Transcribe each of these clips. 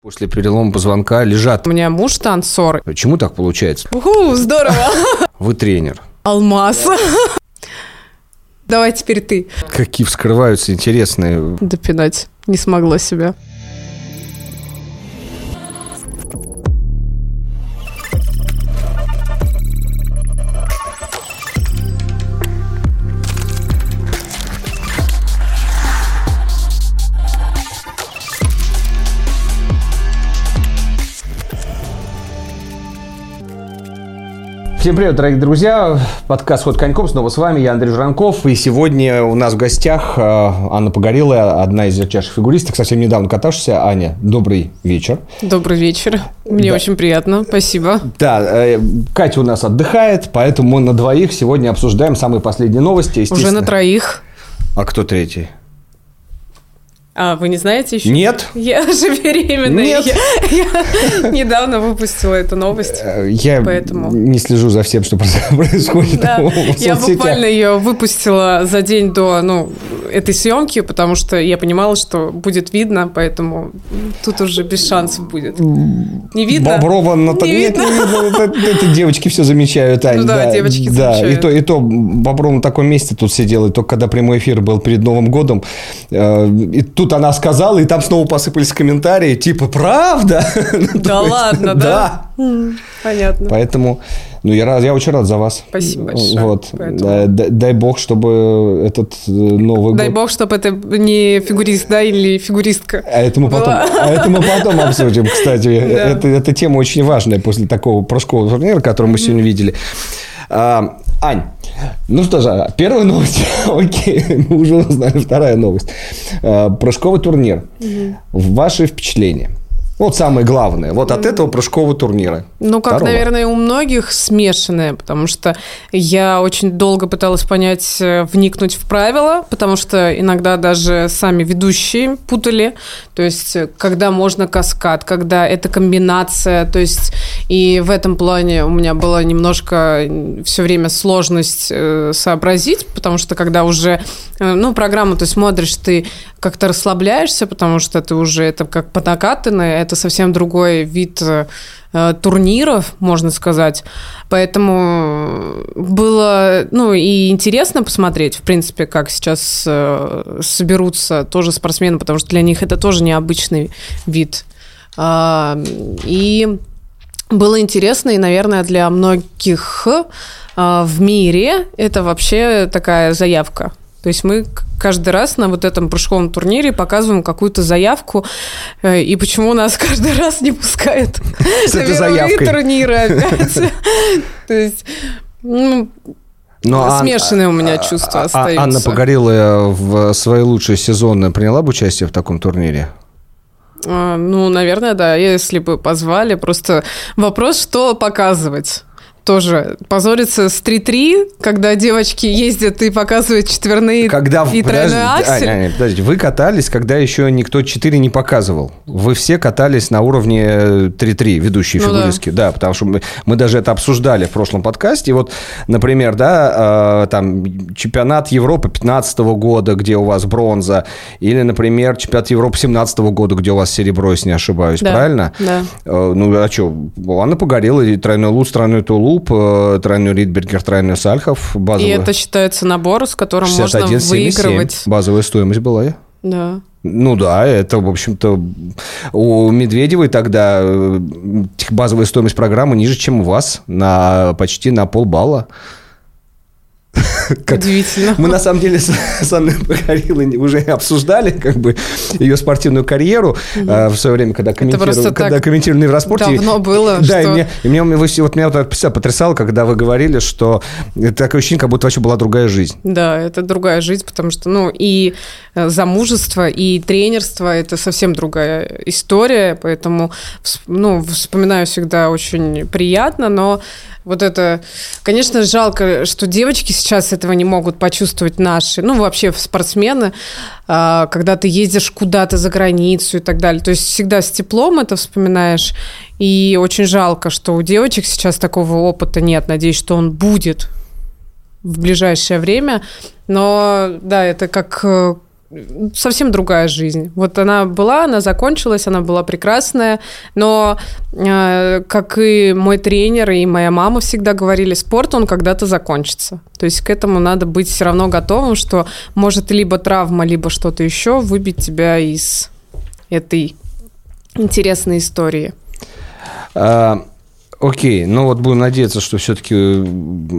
После перелома позвонка лежат. У меня муж танцор. Почему так получается? Уху, здорово. Вы тренер. Алмаз. Давай теперь ты. Какие вскрываются интересные. Допинать не смогла себя. Всем привет, дорогие друзья. Подкаст «Ход коньком» снова с вами. Я Андрей Жранков. И сегодня у нас в гостях э, Анна Погорелая, одна из ярчайших фигуристок, совсем недавно катавшаяся. Аня, добрый вечер. Добрый вечер. Мне Да. очень приятно. Спасибо. Да, э, Катя у нас отдыхает, поэтому мы на двоих сегодня обсуждаем самые последние новости. Уже на троих. А кто третий? А, вы не знаете еще? Нет. Я же беременная. Нет. Я, я недавно выпустила эту новость. Э, Я Поэтому. не слежу за всем, что происходит Да, я буквально ее выпустила за день до ну, этой съемки, потому что я понимала, что будет видно, поэтому тут уже без шансов будет. Не видно? Боброва на Не Нет, видно? не видно. Это, это девочки все замечают, Ань. Ну да, девочки да. замечают. И то, и то Бобров на таком месте тут сидел, и только когда прямой эфир был перед Новым годом, э, и тут она сказала, и там снова посыпались комментарии, типа, правда? Ну, Да ладно, да? Понятно. Поэтому, ну, я, рад, я очень рад за вас. Спасибо большое. Вот. Дай, дай бог, чтобы этот э, Новый Дай год... бог, чтобы это не фигурист, да, или фигуристка. А это мы потом, а это мы потом обсудим, кстати. Да. Это, эта тема очень важная после такого прыжкового турнира, который мы сегодня видели. А, Ань, ну что же, первая новость, окей, мы уже узнали, вторая новость. А, прыжковый турнир. Ваши впечатления? Вот самое главное, вот от этого прыжкового турнира. Ну, как, Второго. наверное, у многих смешанное, потому что я очень долго пыталась понять, э, вникнуть в правила, потому что иногда даже сами ведущие путали, то есть э, когда можно каскад, когда это комбинация, то есть и в этом плане у меня была немножко все время сложность э, сообразить, потому что когда уже, ну, программу ты смотришь, ты как-то расслабляешься, потому что ты уже это как по накатанной, это совсем другой вид турниров, можно сказать. Поэтому было, ну, и интересно посмотреть, в принципе, как сейчас э, соберутся тоже спортсмены, потому что для них это тоже необычный вид. А, И было интересно, и, наверное, для многих а, в мире это вообще такая заявка. То есть мы каждый раз на вот этом прыжковом турнире показываем какую-то заявку, э, и почему нас каждый раз не пускают С на этой мировые заявкой. турниры опять. То есть, ну, Но Ан- Смешанные у меня а- чувства а- остаются. Анна Погорелая в свои лучшие сезоны приняла бы участие в таком турнире? а, ну, наверное, да, если бы позвали. Просто вопрос, что показывать. Тоже позориться с 3-3, когда девочки ездят и показывают четверные Когда, и подожди, тройной аксель. Аня, Аня, подожди, вы катались, когда еще никто 4 не показывал. Вы все катались на уровне э, 3-3, ведущие Ну да. фигуристки. Да. потому что мы, мы даже это обсуждали в прошлом подкасте. И вот, например, да, э, там чемпионат Европы 15 года, где у вас бронза, или, например, чемпионат Европы 17 года, где у вас серебро, если не ошибаюсь, Да, правильно? да. Э, Ну, а что, Анна погорела, и тройной лут, тройной тулуп, э, тройной Ридбергер, тройной Сальхов, И базовый. это считается набор, с которым можно 61,77. выигрывать. Базовая стоимость была? Да. Ну да, это, в общем-то, у Медведевой тогда э, базовая стоимость программы ниже, чем у вас, на почти на полбалла. Как- Удивительно. Мы на самом деле с, с Анной Погорелой уже обсуждали как бы ее спортивную карьеру э, в свое время, когда комментировали, когда комментировали в Евроспорте. давно было, Да, и мне, и вот меня вот всё потрясало, когда вы говорили, что это такое ощущение, как будто вообще была другая жизнь. Да, это другая жизнь, потому что, ну, и э, замужество, и тренерство – это совсем другая история, поэтому, ну, вспоминаю всегда очень приятно, но вот это, конечно, жалко, что девочки сейчас этого не могут почувствовать наши, ну, вообще спортсмены, а, когда ты ездишь куда-то за границу и так далее. То есть всегда с теплом это вспоминаешь, и очень жалко, что у девочек сейчас такого опыта нет. Надеюсь, что он будет в ближайшее время. Но да, это как э, совсем другая жизнь. Вот она была, она закончилась, она была прекрасная, но э, как и мой тренер и моя мама всегда говорили, спорт он когда-то закончится. То есть к этому надо быть все равно готовым, что может либо травма, либо что-то еще выбить тебя из этой интересной истории. А, Окей, ну вот будем надеяться, что все-таки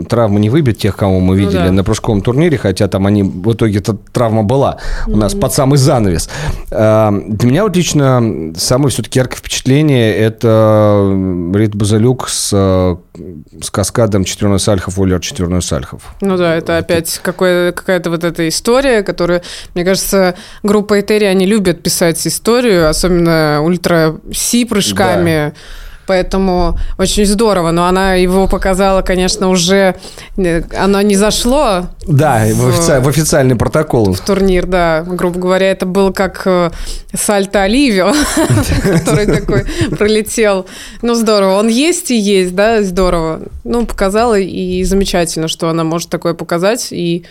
травма не выбьет тех, кого мы ну видели ну, да. на прыжковом турнире, хотя там они в итоге эта травма была у нас mm-hmm. под самый занавес. А, для меня вот лично самое все-таки яркое впечатление это Рит Базалюк с, с каскадом четверной сальхов, Олер четверной сальхов. Ну да, это опять какая-то вот эта история, которую, мне кажется, группа Этери, они любят писать историю, особенно ультра-си прыжками. Да поэтому очень здорово. Но она его показала, конечно, уже... Э, оно не зашло. Да, в, в, офици... в официальный протокол. В турнир, да. Грубо говоря, это был как э, сальто Оливио, который такой пролетел. Ну, здорово. Он есть и есть, да, здорово. Ну, показала, и замечательно, что она может такое показать. И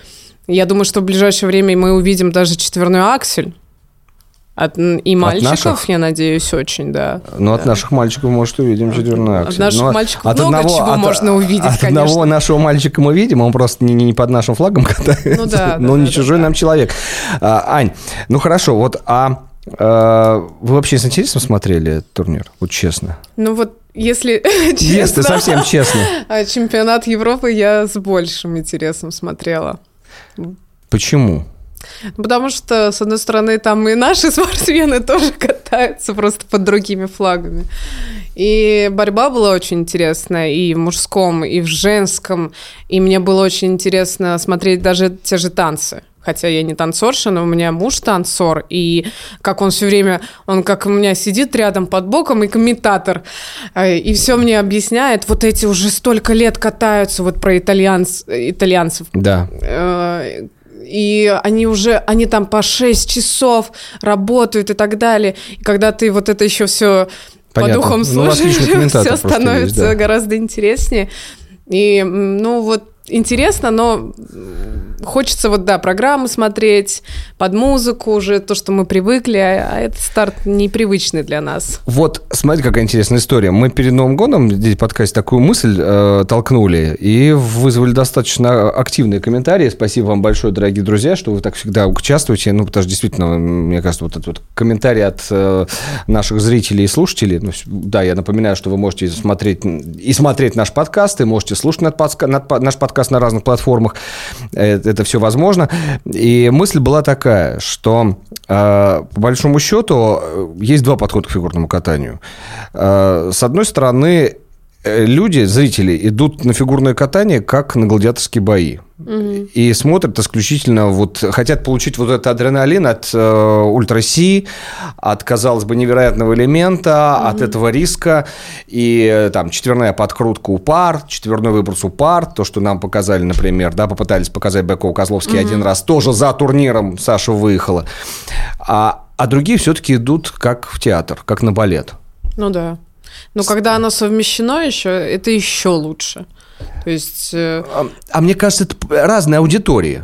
я думаю, что в ближайшее время мы увидим даже четверной аксель. От, и мальчиков, от наших? я надеюсь, очень, да. Ну, да. от наших мальчиков, может, увидим четверную акцию. От наших Но мальчиков от много одного, чего от, можно увидеть, от конечно. одного нашего мальчика мы видим, он просто не, не под нашим флагом катается, ну, да, но да, не да, чужой да. нам человек. А, Ань, ну хорошо, вот, а, а вы вообще с интересом смотрели турнир? Вот честно. Ну вот если честно, Если совсем честно. А чемпионат Европы я с большим интересом смотрела. Почему? Потому что, с одной стороны, там и наши спортсмены тоже катаются просто под другими флагами. И борьба была очень интересная и в мужском, и в женском. И мне было очень интересно смотреть даже те же танцы хотя я не танцорша, но у меня муж танцор, и как он все время, он как у меня сидит рядом под боком и комментатор, э, и все мне объясняет, вот эти уже столько лет катаются, вот про итальянц, итальянцев. Да э, и они уже, они там по 6 часов работают и так далее. И когда ты вот это еще все по духам ну, слушаешь, все становится есть, да. гораздо интереснее. И, ну, вот интересно, но хочется вот, да, программы смотреть, под музыку уже, то, что мы привыкли, а, а этот старт непривычный для нас. Вот, смотрите, какая интересная история. Мы перед Новым годом здесь в подкасте такую мысль э, толкнули и вызвали достаточно активные комментарии. Спасибо вам большое, дорогие друзья, что вы так всегда участвуете. Ну, потому что действительно, мне кажется, вот этот вот комментарий от э, наших зрителей и слушателей. Ну, да, я напоминаю, что вы можете смотреть и смотреть наш подкаст, и можете слушать наш подкаст на разных платформах. Э, это все возможно. И мысль была такая, что э, по большому счету э, есть два подхода к фигурному катанию. С одной стороны, люди, зрители, идут на фигурное катание как на гладиаторские бои. Угу. И смотрят исключительно, вот хотят получить вот этот адреналин от э, ультра-си, от, казалось бы, невероятного элемента, угу. от этого риска. И э, там четверная подкрутка у пар, четверной выброс у пар, то, что нам показали, например, да, попытались показать Беков Козловский угу. один раз, тоже за турниром Саша выехала. А, а другие все-таки идут как в театр, как на балет. Ну да. Но когда оно совмещено еще, это еще лучше. То есть... Э, а, а мне кажется, это разные аудитории.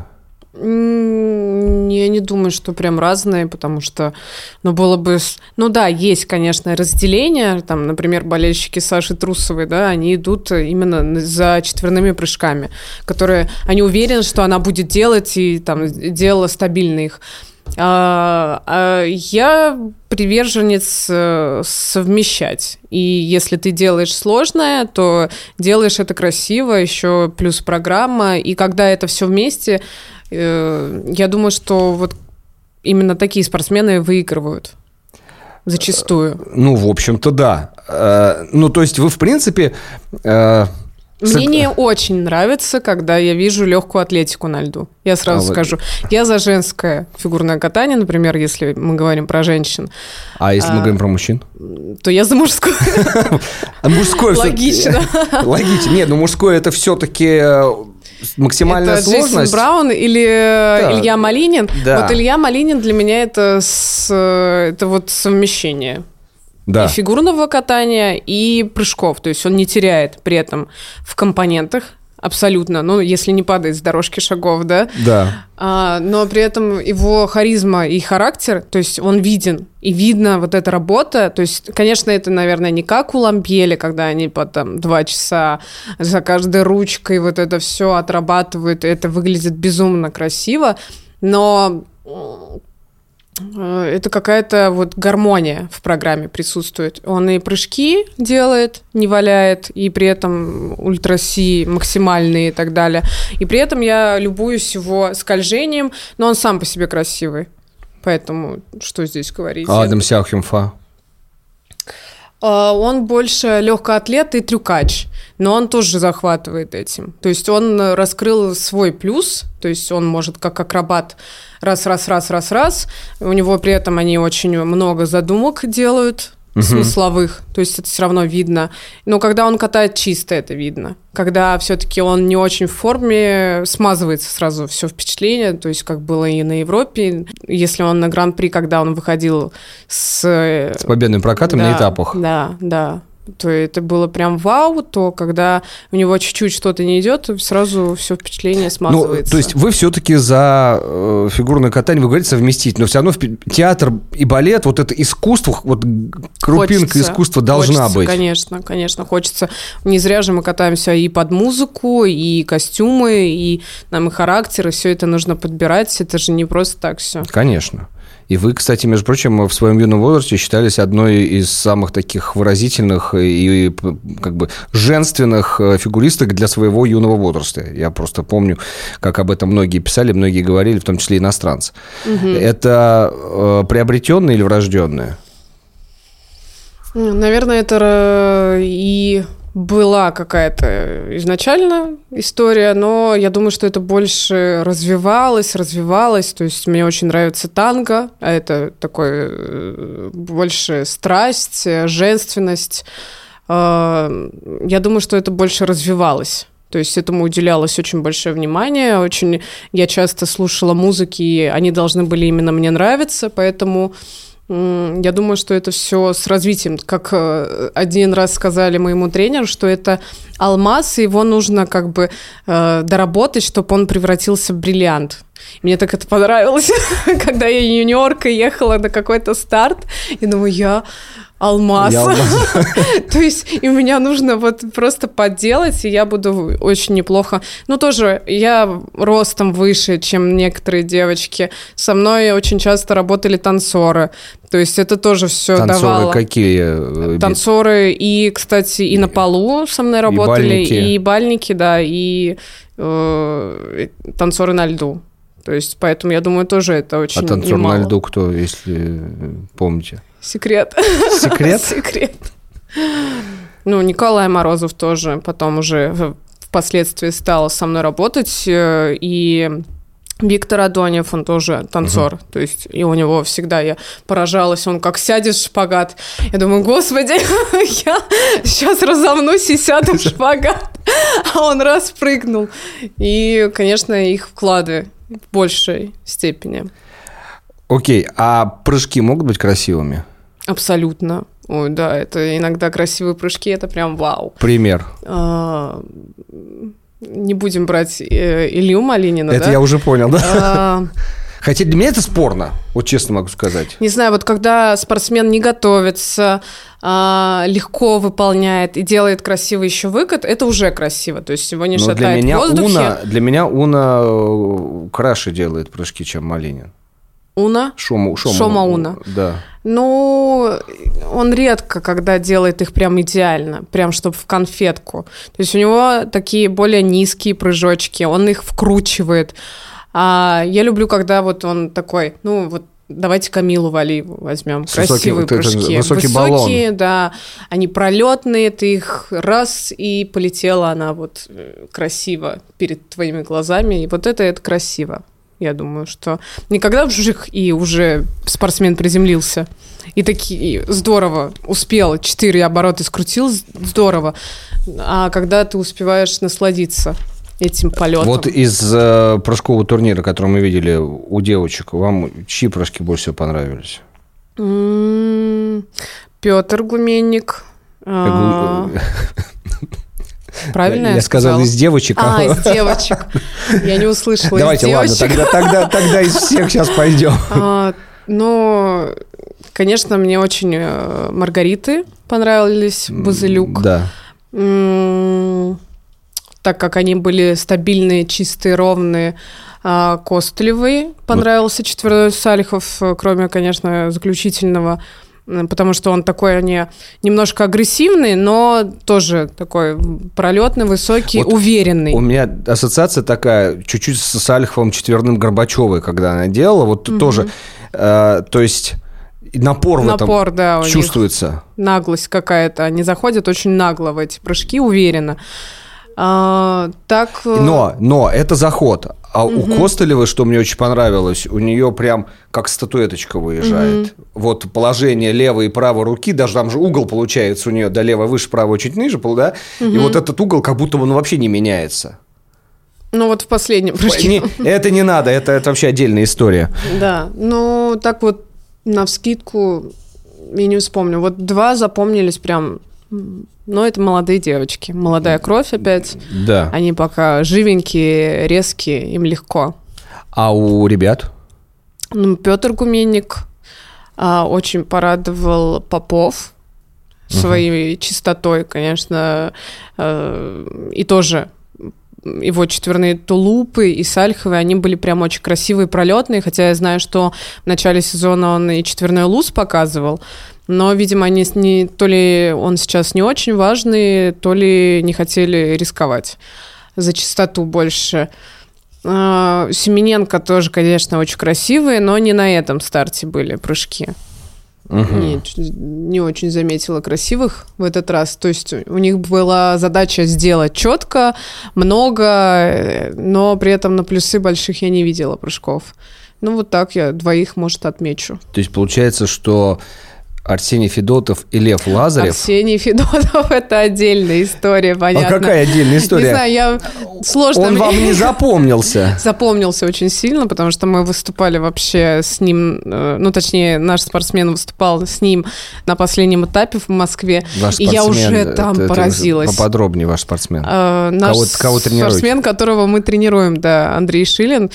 Я не думаю, что прям разные, потому что, ну, было бы... Ну да, есть, конечно, разделение. Там, например, болельщики Саши Трусовой, да, они идут именно за четверными прыжками, которые... Они уверены, что она будет делать, и там делала стабильно их. А, а я приверженец э, совмещать. И если ты делаешь сложное, то делаешь это красиво, еще плюс программа. И когда это все вместе, э, я думаю, что вот именно такие спортсмены выигрывают. Зачастую. Ну, в общем-то, да. Э, ну, то есть вы, в принципе, мне не очень нравится, когда я вижу легкую атлетику на льду. Я сразу а скажу. Вы... Я за женское фигурное катание, например, если мы говорим про женщин. А если а... мы говорим про мужчин? То я за мужское. А мужское Логично. Логично. Нет, ну мужское это все-таки э, максимальная это сложность. Джейсон Браун или да. Илья Малинин. Да. Вот Илья Малинин для меня это, с, это вот совмещение да. и фигурного катания, и прыжков. То есть он не теряет при этом в компонентах абсолютно, ну, если не падает с дорожки шагов, да? Да. А, но при этом его харизма и характер, то есть он виден, и видно вот эта работа, то есть, конечно, это, наверное, не как у Лампели, когда они по там два часа за каждой ручкой вот это все отрабатывают, и это выглядит безумно красиво, но это какая-то вот гармония в программе присутствует. Он и прыжки делает, не валяет, и при этом ультраси максимальные и так далее. И при этом я любуюсь его скольжением, но он сам по себе красивый. Поэтому что здесь говорить? Адам Сяухимфа? А, он больше легкоатлет и трюкач, но он тоже захватывает этим. То есть он раскрыл свой плюс, то есть он может как акробат раз, раз, раз, раз, раз. У него при этом они очень много задумок делают, угу. смысловых, то есть это все равно видно. Но когда он катает чисто, это видно. Когда все-таки он не очень в форме, смазывается сразу все впечатление, то есть как было и на Европе. Если он на Гран-при, когда он выходил с... С победным прокатом да, на этапах. Да, да то это было прям вау, то когда у него чуть-чуть что-то не идет, сразу все впечатление смазывается. Ну, то есть вы все-таки за э, фигурное катание, вы говорите совместить, но все равно театр и балет, вот это искусство, вот крупинка хочется, искусства должна хочется, быть. Конечно, конечно, хочется. Не зря же мы катаемся и под музыку, и костюмы, и нам и характер, и все это нужно подбирать, это же не просто так все. Конечно. И вы, кстати, между прочим, в своем юном возрасте считались одной из самых таких выразительных и как бы женственных э, фигуристок для своего юного возраста. Я просто помню, как об этом многие писали, многие говорили, в том числе иностранцы. Угу. Это э, приобретенное или врожденное? Наверное, это и была какая-то изначально история, но я думаю, что это больше развивалось, развивалось. То есть мне очень нравится танго, а это такой э, больше страсть, женственность. А, я думаю, что это больше развивалось. То есть этому уделялось очень большое внимание. Очень я часто слушала музыки, и они должны были именно мне нравиться, поэтому я думаю, что это все с развитием. Как э, один раз сказали моему тренеру, что это алмаз, и его нужно как бы э, доработать, чтобы он превратился в бриллиант. Мне так это понравилось, когда я юниорка ехала на какой-то старт. И думаю, я алмаз. То есть и меня нужно вот просто подделать, и я буду очень неплохо. Ну, тоже я ростом выше, чем некоторые девочки. Со мной очень часто работали танцоры. То есть это тоже все танцоры давало. какие? Э, танцоры и, кстати, и на полу со мной работали, и бальники, и, бальники да, и э, танцоры на льду. То есть, поэтому я думаю, тоже это очень А танцор немало. на льду кто, если помните? Секрет. Секрет? Секрет. Ну, Николай Морозов тоже потом уже впоследствии стал со мной работать, э, и Виктор Адонев, он тоже танцор, угу. то есть и у него всегда я поражалась, он как сядет в шпагат, я думаю, господи, я сейчас разомнусь и сяду в шпагат, а он раз прыгнул. И, конечно, их вклады в большей степени. Окей, а прыжки могут быть красивыми? Абсолютно. Ой, да, это иногда красивые прыжки, это прям вау. Пример. А, не будем брать э, Илью Малинина, Это да? я уже понял, да? А... Хотя для меня это спорно, вот честно могу сказать. Не знаю, вот когда спортсмен не готовится, а, легко выполняет и делает красивый еще выкат, это уже красиво. То есть его не Но шатает для меня в воздухе. Уна, для меня Уна э, краше делает прыжки, чем Малинин. Уна? Шома, шома, шома Уна. Да. Ну, он редко, когда делает их прям идеально, прям чтобы в конфетку. То есть у него такие более низкие прыжочки, он их вкручивает. А я люблю, когда вот он такой, ну вот Давайте Камилу Валиеву возьмем. С Красивые высокий, прыжки. Высокий Высокие, баллон. да. Они пролетные, ты их раз и полетела она вот э, красиво перед твоими глазами. И вот это, это красиво. Я думаю, что никогда в жих и уже спортсмен приземлился. И такие здорово успел, четыре оборота скрутил, здорово. А когда ты успеваешь насладиться этим полетом. Вот из э, прыжкового турнира, который мы видели у девочек, вам чьи прыжки больше всего понравились? М-м, Петр Гуменник. А, Правильно я, я сказал из девочек. А, из девочек. Я не услышала Давайте, ладно, тогда, тогда, тогда из всех сейчас пойдем. А, ну, конечно, мне очень э, Маргариты понравились, Базилюк. Да. Так как они были стабильные, чистые, ровные, а, понравился четверной Салихов, э, кроме, конечно, заключительного, потому что он такой, они немножко агрессивный, но тоже такой пролетный, высокий, Вот уверенный. У меня ассоциация такая, чуть-чуть с Сальховым четверным Горбачевой, когда она делала, вот тоже, э, то есть напор, в Напор, да, у этом них. чувствуется. наглость какая-то. Они заходят очень нагло в эти прыжки, уверенно. А, так... э, Но, но это заход. А у Костылевой, что мне очень понравилось, у нее прям как статуэточка выезжает. Вот положение левой и правой руки, даже там же угол получается у нее, да, левая выше, правая чуть ниже, да? И вот этот угол как будто он вообще не меняется. Ну вот в последнем прыжке. Не- это не надо, это, это вообще отдельная история. Да, ну так вот на вскидку я не вспомню. Вот два запомнились прям... Но это молодые девочки. Молодая кровь опять. Да. Они пока живенькие, резкие, им легко. А у ребят? Ну, Петр Гуменник а, очень порадовал Попов своей чистотой, конечно, э, и тоже его четверные тулупы и сальховые, они были прям очень красивые, пролетные, хотя я знаю, что в начале сезона он и четверной луз показывал, но, видимо, они не, то ли он сейчас не очень важный, то ли не хотели рисковать за чистоту больше. А, Семененко тоже, конечно, очень красивые, но не на этом старте были прыжки. Не, не очень заметила красивых в этот раз. То есть у них была задача сделать четко, много, но при этом на плюсы больших я не видела прыжков. Ну вот так я двоих, может, отмечу. То есть получается, что Арсений Федотов и Лев Лазарев... Арсений Федотов – это отдельная история, А понятно. какая отдельная история? Не знаю, я сложно. Он мне- вам не запомнился. запомнился очень сильно, потому что мы выступали вообще с ним, э, ну, точнее, наш спортсмен выступал с ним на последнем этапе в Москве, Ваш и я уже это- там это поразилась. Поподробнее ваш спортсмен. Э, Наш Кого- кого спортсмен, которого мы тренируем, да, Андрей Шилин,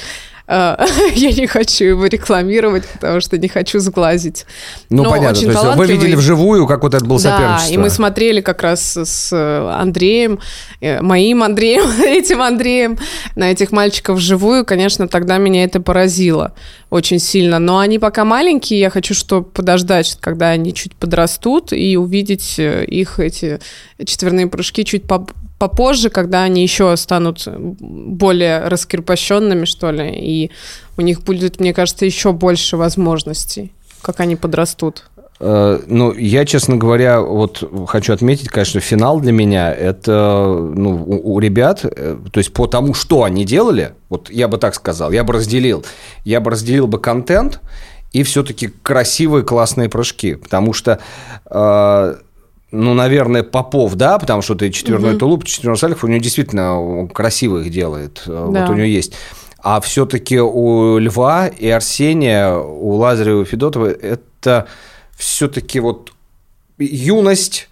я не хочу его рекламировать, потому что не хочу сглазить. Ну, Но понятно. очень То есть вы видели вживую, как вот это было Да, соперничество. и мы смотрели как раз с э, Андреем, э, моим Андреем, этим Андреем, на этих мальчиков вживую. Конечно, тогда меня это поразило очень сильно. Но они пока маленькие, я хочу, чтобы подождать, когда они чуть подрастут, и увидеть э, их эти четверные прыжки чуть поп- попозже, когда они еще станут более раскрепощенными, что ли, и у них будет, мне кажется, еще больше возможностей, как они подрастут. Э, Ну, я, честно говоря, вот хочу отметить, конечно, финал для меня это, ну, у, у ребят, э, то есть по тому, что они делали, вот я бы так сказал, я бы разделил, я бы разделил бы контент и все-таки красивые классные прыжки, потому что э, ну, наверное, Попов, да, потому что ты четверной тулуп, четверной сальхов, у него действительно красиво их делает. Э, Да. Вот у него есть. А все-таки у Льва и Арсения, у Лазарева и Федотова это все-таки вот юность,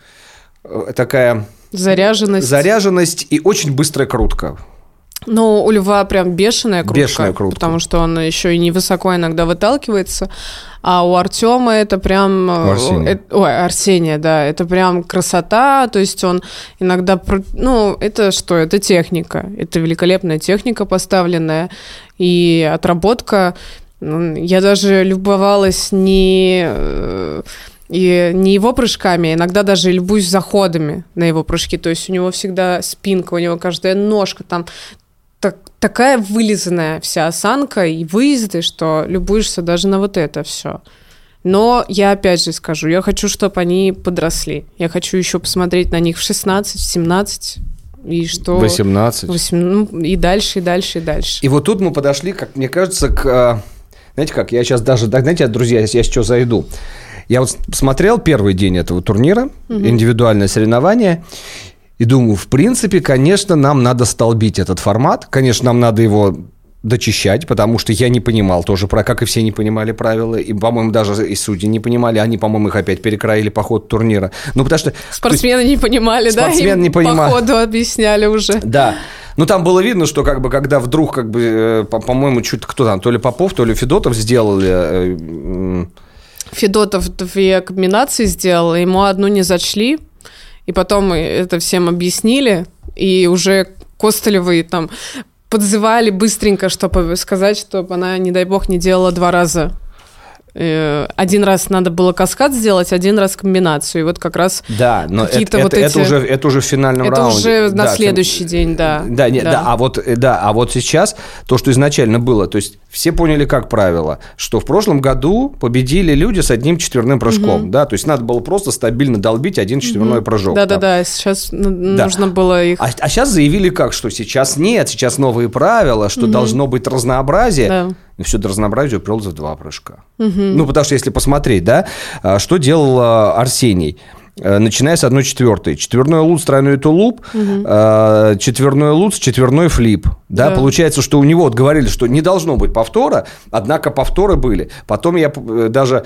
э, такая Заряженность. заряженность и очень быстрая крутка. Ну, у льва прям бешеная крутка. Бешеная крутка. Потому что он еще и невысоко иногда выталкивается. А у Артема это прям... э, У Арсения. э, ой, Арсения, да. Это прям красота. То есть он иногда... Ну, это что? Это техника. Это великолепная техника поставленная. И отработка... Я даже любовалась не... э, И не его прыжками, а иногда даже любуюсь заходами на его прыжки. То есть у него всегда спинка, у него каждая ножка там такая вылизанная вся осанка и выезды, что любуешься даже на вот это все. Но я опять же скажу, я хочу, чтобы они подросли. Я хочу еще посмотреть на них в 16, в 17, и что... 18. Восем- ну, и дальше, и дальше, и дальше. И вот тут мы подошли, как мне кажется, к... э, Знаете как, я сейчас даже... да, Знаете, друзья, я сейчас зайду. Я вот смотрел первый день этого турнира, индивидуальное соревнование, и думаю, в принципе, конечно, нам надо столбить этот формат. Конечно, нам надо его дочищать, потому что я не понимал тоже, про как и все не понимали правила, и, по-моему, даже и судьи не понимали, они, по-моему, их опять перекроили по ходу турнира. Ну, потому что... Спортсмены есть, не понимали, спортсмены да? Спортсмены не понимали. По ходу объясняли уже. Да. Ну, там было видно, что как бы, когда вдруг, как бы, э, по-моему, чуть кто там, то ли Попов, то ли Федотов сделали... Э, Федотов две комбинации сделал, ему одну не зачли, и потом это всем объяснили, и уже Костылевый там подзывали быстренько, чтобы сказать, чтобы она, не дай бог, не делала два раза один раз надо было каскад сделать, один раз комбинацию. И вот как раз да, но какие-то это, вот это, эти... это уже это уже в финальном это раунде. Это уже на да, следующий фин... день, да. Да, нет, да. да, а вот э, да, а вот сейчас то, что изначально было, то есть все поняли как правило, что в прошлом году победили люди с одним четверным прыжком, угу. да, то есть надо было просто стабильно долбить один четверной угу. прыжок. Да, да, да, сейчас да. нужно было их. А, а сейчас заявили как, что сейчас нет, сейчас новые правила, что угу. должно быть разнообразие. Да но все это разнообразие уперлось в два прыжка. Угу. Ну, потому что если посмотреть, да, а, что делал а, Арсений? Э, начиная с одной четвертой. Четверной лут, тройной тулуп, угу. четверной лут, четверной флип. Да? да, получается, что у него вот говорили, что не должно быть повтора, однако повторы были. Потом я э, даже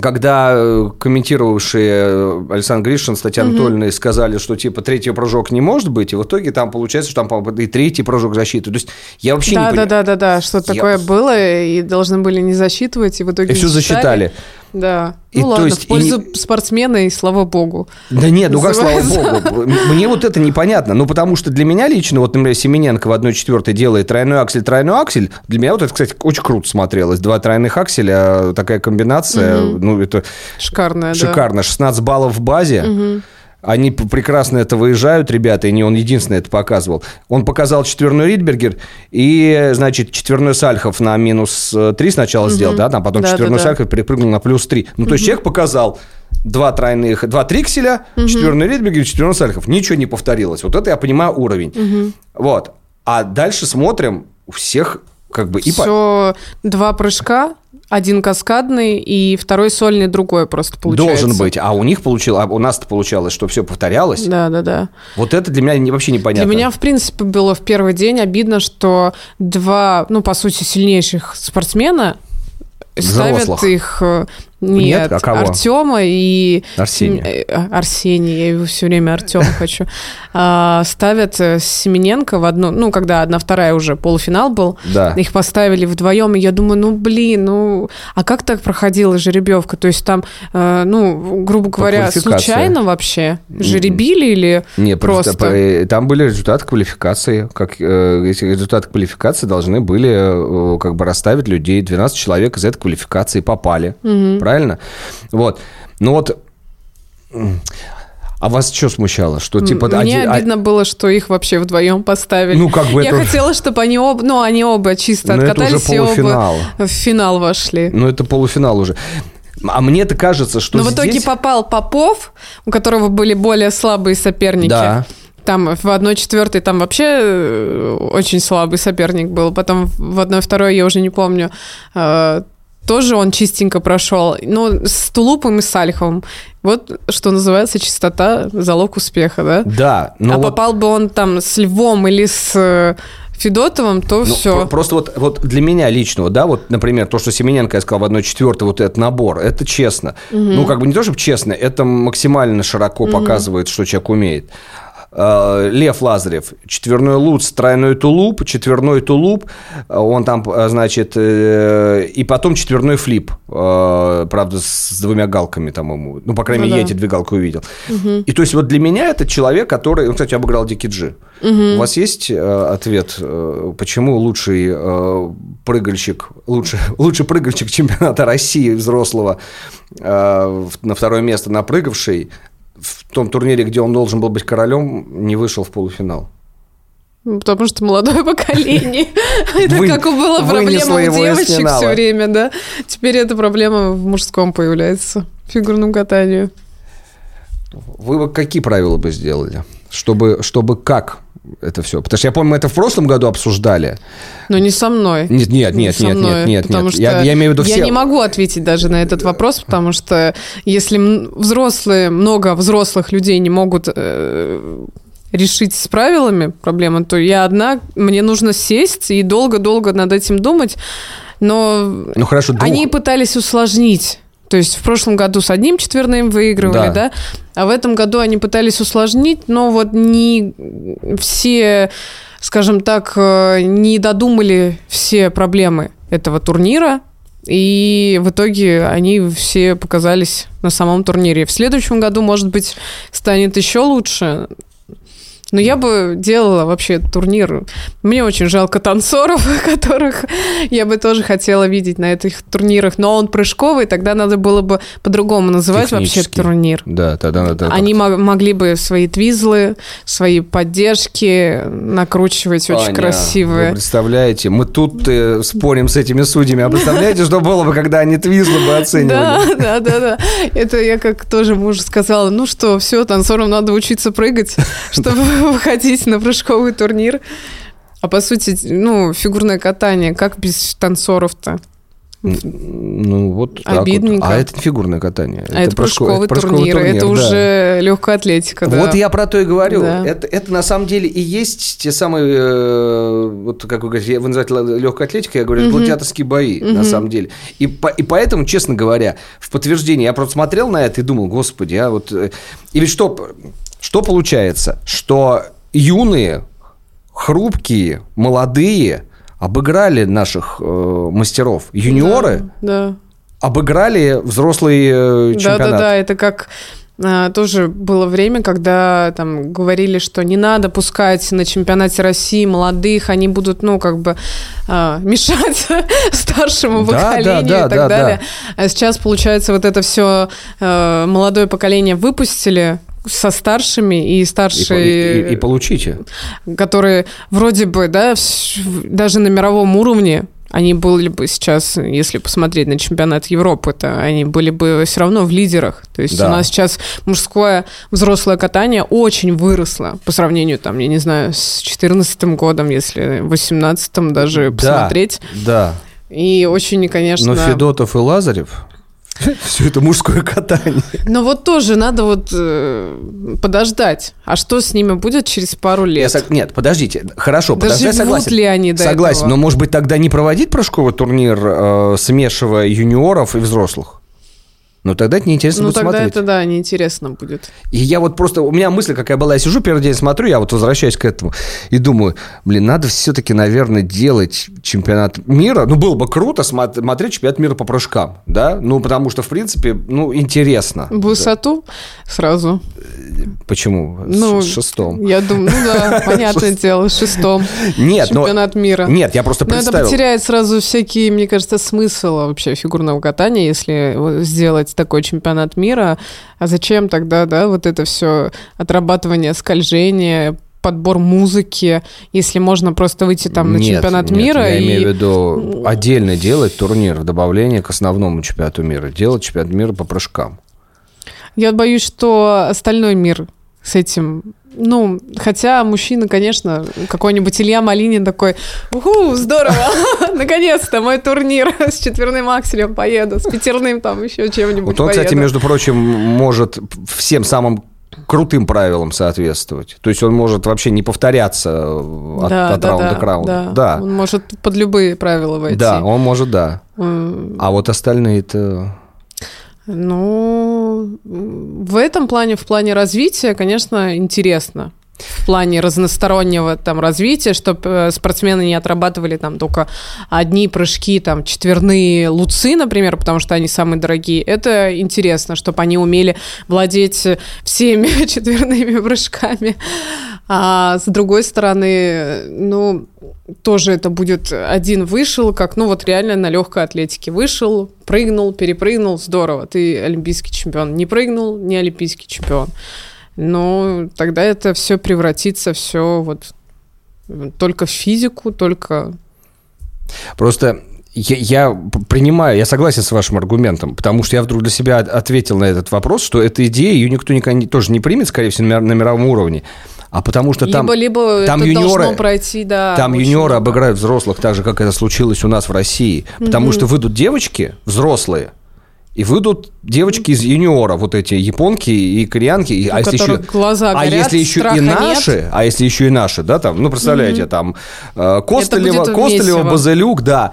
когда э, комментировавшие э, Александр Гришин с Татьяной угу. Сказали, что типа третий прыжок не может быть, и в итоге там получается, что там и третий прыжок защиты. То есть я вообще да, не понимаю. Да, да, да, да, что я... такое было, и должны были не засчитывать, и в итоге И все засчитали. Да. И, ну ладно, есть, в пользу и... спортсмена, и слава богу. Да нет, ну как слава богу. Мне вот это непонятно. Ну, потому что для меня лично, вот, например, Семененко в 1-4 делает тройной аксель, тройной аксель. Для меня вот это, кстати, очень круто смотрелось. Два тройных акселя, такая комбинация. Угу. Ну, это... Шикарная, Шикарно. Да. 16 баллов в базе. Угу. Они прекрасно это выезжают, ребята, и не он единственный это показывал. Он показал четверной Ридбергер и, значит, четверной Сальхов на минус 3 сначала угу. сделал, да, там потом да, четверной да, Сальхов да. перепрыгнул на плюс 3. Ну, угу. то есть человек показал два тройных, два трикселя, угу. четверной Ридбергер, четверной Сальхов. Ничего не повторилось. Вот это я понимаю уровень. Угу. Вот. А дальше смотрим, у всех как бы... Все, и... два прыжка, один каскадный и второй сольный другой просто получается. Должен быть. А у них получилось, а у нас-то получалось, что все повторялось. Да, да, да. Вот это для меня вообще непонятно. Для меня, в принципе, было в первый день обидно, что два, ну, по сути, сильнейших спортсмена ставят Взрослых. их э, нет, Нет а кого? Артема и... Арсения. Э, Арсений, я его все время Артем хочу. А, ставят э, Семененко в одну... Ну, когда одна-вторая уже полуфинал был. Да. Их поставили вдвоем, и я думаю, ну, блин, ну... А как так проходила жеребьевка? То есть там, э, ну, грубо говоря, случайно вообще? Жеребили или Не, просто? просто... Там были результаты квалификации. Как, эти результаты квалификации должны были как бы расставить людей. 12 человек из этой квалификации попали. Угу правильно? Вот. Ну вот... А вас что смущало? Что типа Мне один, обидно а... было, что их вообще вдвоем поставили. Ну, как бы Я это... хотела, чтобы они оба, ну, они оба чисто Но откатались это уже полуфинал. и оба в финал вошли. Ну, это полуфинал уже. А мне-то кажется, что Но здесь... в итоге попал Попов, у которого были более слабые соперники. Да. Там в 1-4 там вообще э, очень слабый соперник был. Потом в 1-2 я уже не помню э, тоже он чистенько прошел. Но с Тулупом и с Сальховым. Вот, что называется, чистота – залог успеха, да? Да. Но а вот... попал бы он там с Львом или с э, Федотовым, то ну, все. Просто вот, вот для меня личного, да, вот, например, то, что Семененко я сказал в 1-4, вот этот набор, это честно. Угу. Ну, как бы не то, чтобы честно, это максимально широко угу. показывает, что человек умеет. Э, Лев Лазарев, четверной луц, тройной тулуп, четверной тулуп, э, он там, э, значит, и потом четверной флип, правда, с двумя галками, там ему, ну, по крайней ну, мере, да. я эти две галки увидел. Угу. И то есть вот для меня это человек, который, ну, кстати, обыграл Дики Джи. Угу. У вас есть ответ, почему лучший прыгальщик, лучший, лучший прыгальщик чемпионата России взрослого на второе место напрыгавший в том турнире, где он должен был быть королем, не вышел в полуфинал. Ну, потому что молодое поколение. Это как была проблема у девочек все время, да? Теперь эта проблема в мужском появляется, фигурном катании. Вы какие правила бы сделали? Чтобы, чтобы как это все? Потому что я помню, мы это в прошлом году обсуждали. Но не со мной. Нет, нет, нет, нет, нет, нет, потому нет. Что я, я имею в виду все. Я не могу ответить даже на этот вопрос, потому что если взрослые, много взрослых людей не могут э, решить с правилами проблемы, то я одна, мне нужно сесть и долго-долго над этим думать. Но ну, хорошо, двух... они пытались усложнить. То есть в прошлом году с одним четверным выигрывали, да. да? А в этом году они пытались усложнить, но вот не все, скажем так, э, не додумали все проблемы этого турнира. И в итоге они все показались на самом турнире. В следующем году, может быть, станет еще лучше. Но я бы делала вообще турнир. Мне очень жалко танцоров, которых я бы тоже хотела видеть на этих турнирах. Но он прыжковый, тогда надо было бы по-другому называть вообще турнир. Да, тогда надо. Они могли бы свои твизлы, свои поддержки накручивать Аня, очень красивые. Вы представляете, мы тут э, спорим с этими судьями. А представляете, что было бы, когда они твизлы бы оценивали? Да, да, да, да. Это я как тоже мужу сказала. Ну что, все, танцорам надо учиться прыгать, чтобы выходить на прыжковый турнир. А по сути, ну, фигурное катание, как без танцоров-то? Ну, вот Обидненько. Вот. А это не фигурное катание. А это, это прыжковый, прыжковый турнир, турнир, это да. уже легкая атлетика. Да. Вот я про то и говорю. Да. Это, это на самом деле и есть те самые, э, вот как вы говорите, вы называете легкой атлетикой, я говорю, угу. гладиаторские бои, угу. на самом деле. И, по, и поэтому, честно говоря, в подтверждение, я просто смотрел на это и думал, господи, а вот... Э, и ведь что, что получается? Что юные, хрупкие, молодые обыграли наших э, мастеров. Юниоры да, да. обыграли взрослый э, чемпионат. Да-да-да, это как а, тоже было время, когда там говорили, что не надо пускать на чемпионате России молодых, они будут, ну, как бы а, мешать старшему поколению да, да, и так да, далее. А сейчас, получается, вот это все а, молодое поколение выпустили, со старшими и старшие... И, и, и получите. Которые вроде бы, да, даже на мировом уровне они были бы сейчас, если посмотреть на чемпионат Европы, то они были бы все равно в лидерах. То есть да. у нас сейчас мужское взрослое катание очень выросло по сравнению, там, я не знаю, с 2014 годом, если в 2018 даже посмотреть. Да, да. И очень, конечно... Но Федотов и Лазарев Все это мужское катание. Но вот тоже надо вот э, подождать. А что с ними будет через пару лет? Я, нет, подождите. Хорошо, да подожди, согласен. ли они до Согласен, этого? но может быть тогда не проводить прыжковый турнир, э, смешивая юниоров и взрослых? Ну, тогда это неинтересно ну, будет тогда смотреть. это, да, неинтересно будет. И я вот просто... У меня мысль какая была. Я сижу первый день, смотрю, я вот возвращаюсь к этому и думаю, блин, надо все-таки, наверное, делать чемпионат мира. Ну, было бы круто смотреть чемпионат мира по прыжкам, да? Ну, потому что, в принципе, ну, интересно. Высоту да. сразу? Почему? Ну, шестом. Я думаю, ну да, понятное дело, шестом. Нет, Чемпионат мира. Нет, я просто представил. Но это потеряет сразу всякие, мне кажется, смысл вообще фигурного катания, если сделать делать такой чемпионат мира, а зачем тогда, да, вот это все отрабатывание скольжения, подбор музыки, если можно просто выйти там на нет, чемпионат нет, мира. Я и... имею в виду отдельно делать турнир в добавление к основному чемпионату мира, делать чемпионат мира по прыжкам. Я боюсь, что остальной мир с этим ну, хотя мужчина, конечно, какой-нибудь Илья Малинин такой, уху, здорово, наконец-то мой турнир с четверным акселем поеду, с пятерным там еще чем-нибудь Вот он, поеду. кстати, между прочим, может всем самым крутым правилам соответствовать. То есть он может вообще не повторяться от, да, от да, раунда да, к раунду. Да. да. Он может под любые правила войти. Да, он может, да. А вот остальные-то... Ну, в этом плане, в плане развития, конечно, интересно в плане разностороннего там развития, чтобы э, спортсмены не отрабатывали там только одни прыжки, там четверные луцы, например, потому что они самые дорогие. Это интересно, чтобы они умели владеть всеми четверными прыжками. А с другой стороны, ну, тоже это будет один вышел, как, ну, вот реально на легкой атлетике вышел, прыгнул, перепрыгнул, здорово, ты олимпийский чемпион. Не прыгнул, не олимпийский чемпион. Но тогда это все превратится все вот только в физику, только... Просто я, я принимаю, я согласен с вашим аргументом, потому что я вдруг для себя ответил на этот вопрос, что эта идея, ее никто никогда тоже не примет, скорее всего, на мировом уровне. А потому что там, либо, либо там юниоры, пройти, да, там юниоры обыграют взрослых, так же, как это случилось у нас в России. Потому угу. что выйдут девочки взрослые, И выйдут девочки из юниора, вот эти японки и кореянки. У а если еще, глаза горят, а если еще и наши, нет. а если еще и наши, да, там, ну, представляете, mm-hmm. там э, Костылева, Костылева, Базелюк, да.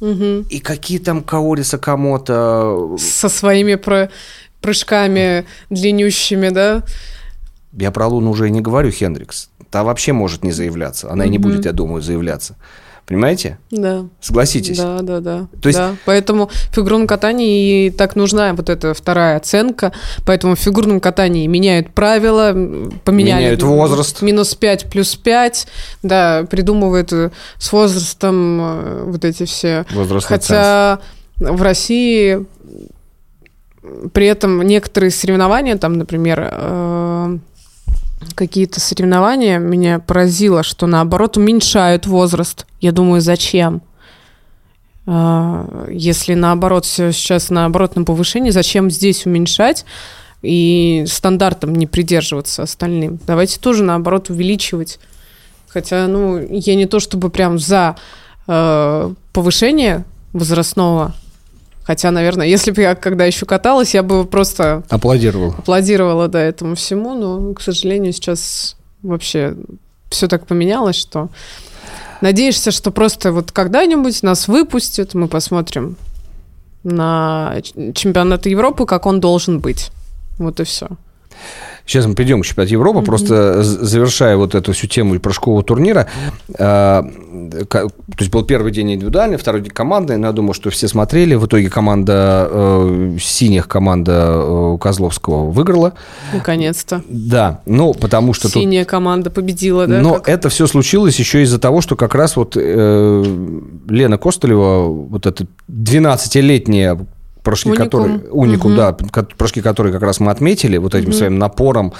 Угу. И какие там Каори Сакамото... Со своими про... прыжками длиннющими, да? Я про Луну уже и не говорю, Хендрикс. Та вообще может не заявляться. Она угу. и не будет, я думаю, заявляться. Понимаете? Да. Согласитесь? Да, да, да. То есть... да. Поэтому в фигурном катании так нужна вот эта вторая оценка. Поэтому в фигурном катании меняют правила, поменяли... Меняют возраст. Минус 5 плюс 5. Да, придумывают э, с возрастом э, вот эти все... Возрастный Хотя в России при этом некоторые соревнования, там, например, э, какие-то соревнования, меня поразило, что наоборот уменьшают возраст. Я думаю, зачем? А, если наоборот все сейчас наоборот на повышении, зачем здесь уменьшать и стандартам не придерживаться остальным? Давайте тоже наоборот увеличивать. Хотя, ну, я не то чтобы прям за э, повышение возрастного Хотя, наверное, если бы я когда еще каталась, я бы просто... Аплодировала. Аплодировала, да, этому всему. Но, к сожалению, сейчас вообще все так поменялось, что... Надеешься, что просто вот когда-нибудь нас выпустят, мы посмотрим на чемпионат Европы, как он должен быть. Вот и все. Сейчас мы придем к чемпионату Европы, mm-hmm. просто завершая вот эту всю тему прыжкового турнира. Э, то есть был первый день индивидуальный, второй день командный, но я думаю, что все смотрели. В итоге команда э, синих, команда э, Козловского выиграла. Наконец-то. Да, ну потому что... Синяя тут... команда победила, да? Но как? это все случилось еще из-за того, что как раз вот э, Лена Костылева, вот эта 12-летняя прыжки, уникум. которые... Уникум, угу. да, прыжки, которые как раз мы отметили, вот этим угу. своим напором,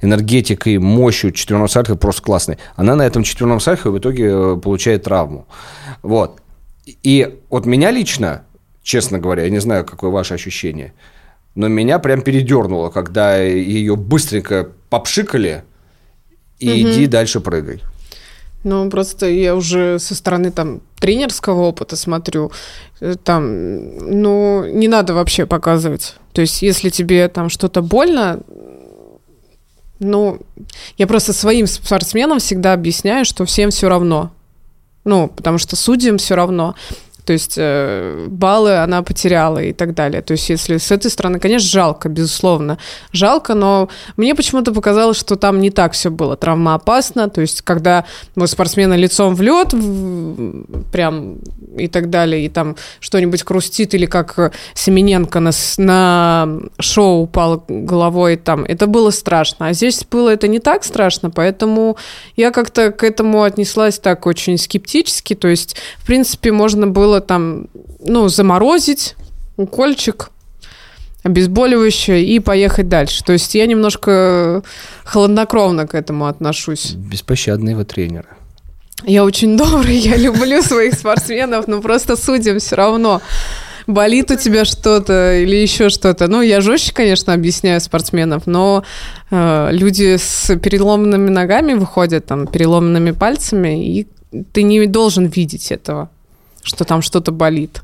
энергетикой, мощью четверного сальха просто классный. Она на этом четверном сальхе в итоге э, получает травму. Вот. И вот меня лично, честно говоря, я не знаю, какое ваше ощущение, но меня прям передернуло, когда ее быстренько попшикали, и угу. иди дальше прыгай. Ну, просто я уже со стороны там тренерского опыта смотрю, э, там, ну, не надо вообще показывать. То есть, если тебе там что-то больно, ну, я просто своим спортсменам всегда объясняю, что всем все равно. Ну, потому что судьям все равно. То есть э, баллы она потеряла и так далее. То есть если с этой стороны, конечно, жалко, безусловно. Жалко, но мне почему-то показалось, что там не так все было. Травма опасна. То есть когда мы спортсмена лицом в лед, прям и так далее, и там что-нибудь хрустит, или как Семененко на, на шоу упал головой, там, это было страшно. А здесь было это не так страшно, поэтому я как-то к этому отнеслась так очень скептически. То есть, в принципе, можно было было там, ну, заморозить, укольчик, обезболивающее и поехать дальше. То есть я немножко холоднокровно к этому отношусь. Беспощадные вы тренеры. Я очень добрый, я люблю своих спортсменов, но просто судим все равно. Болит у тебя что-то или еще что-то. Ну, я жестче, конечно, объясняю спортсменов, но э, люди с переломанными ногами выходят, там, переломанными пальцами, и ты не должен видеть этого что там что-то болит.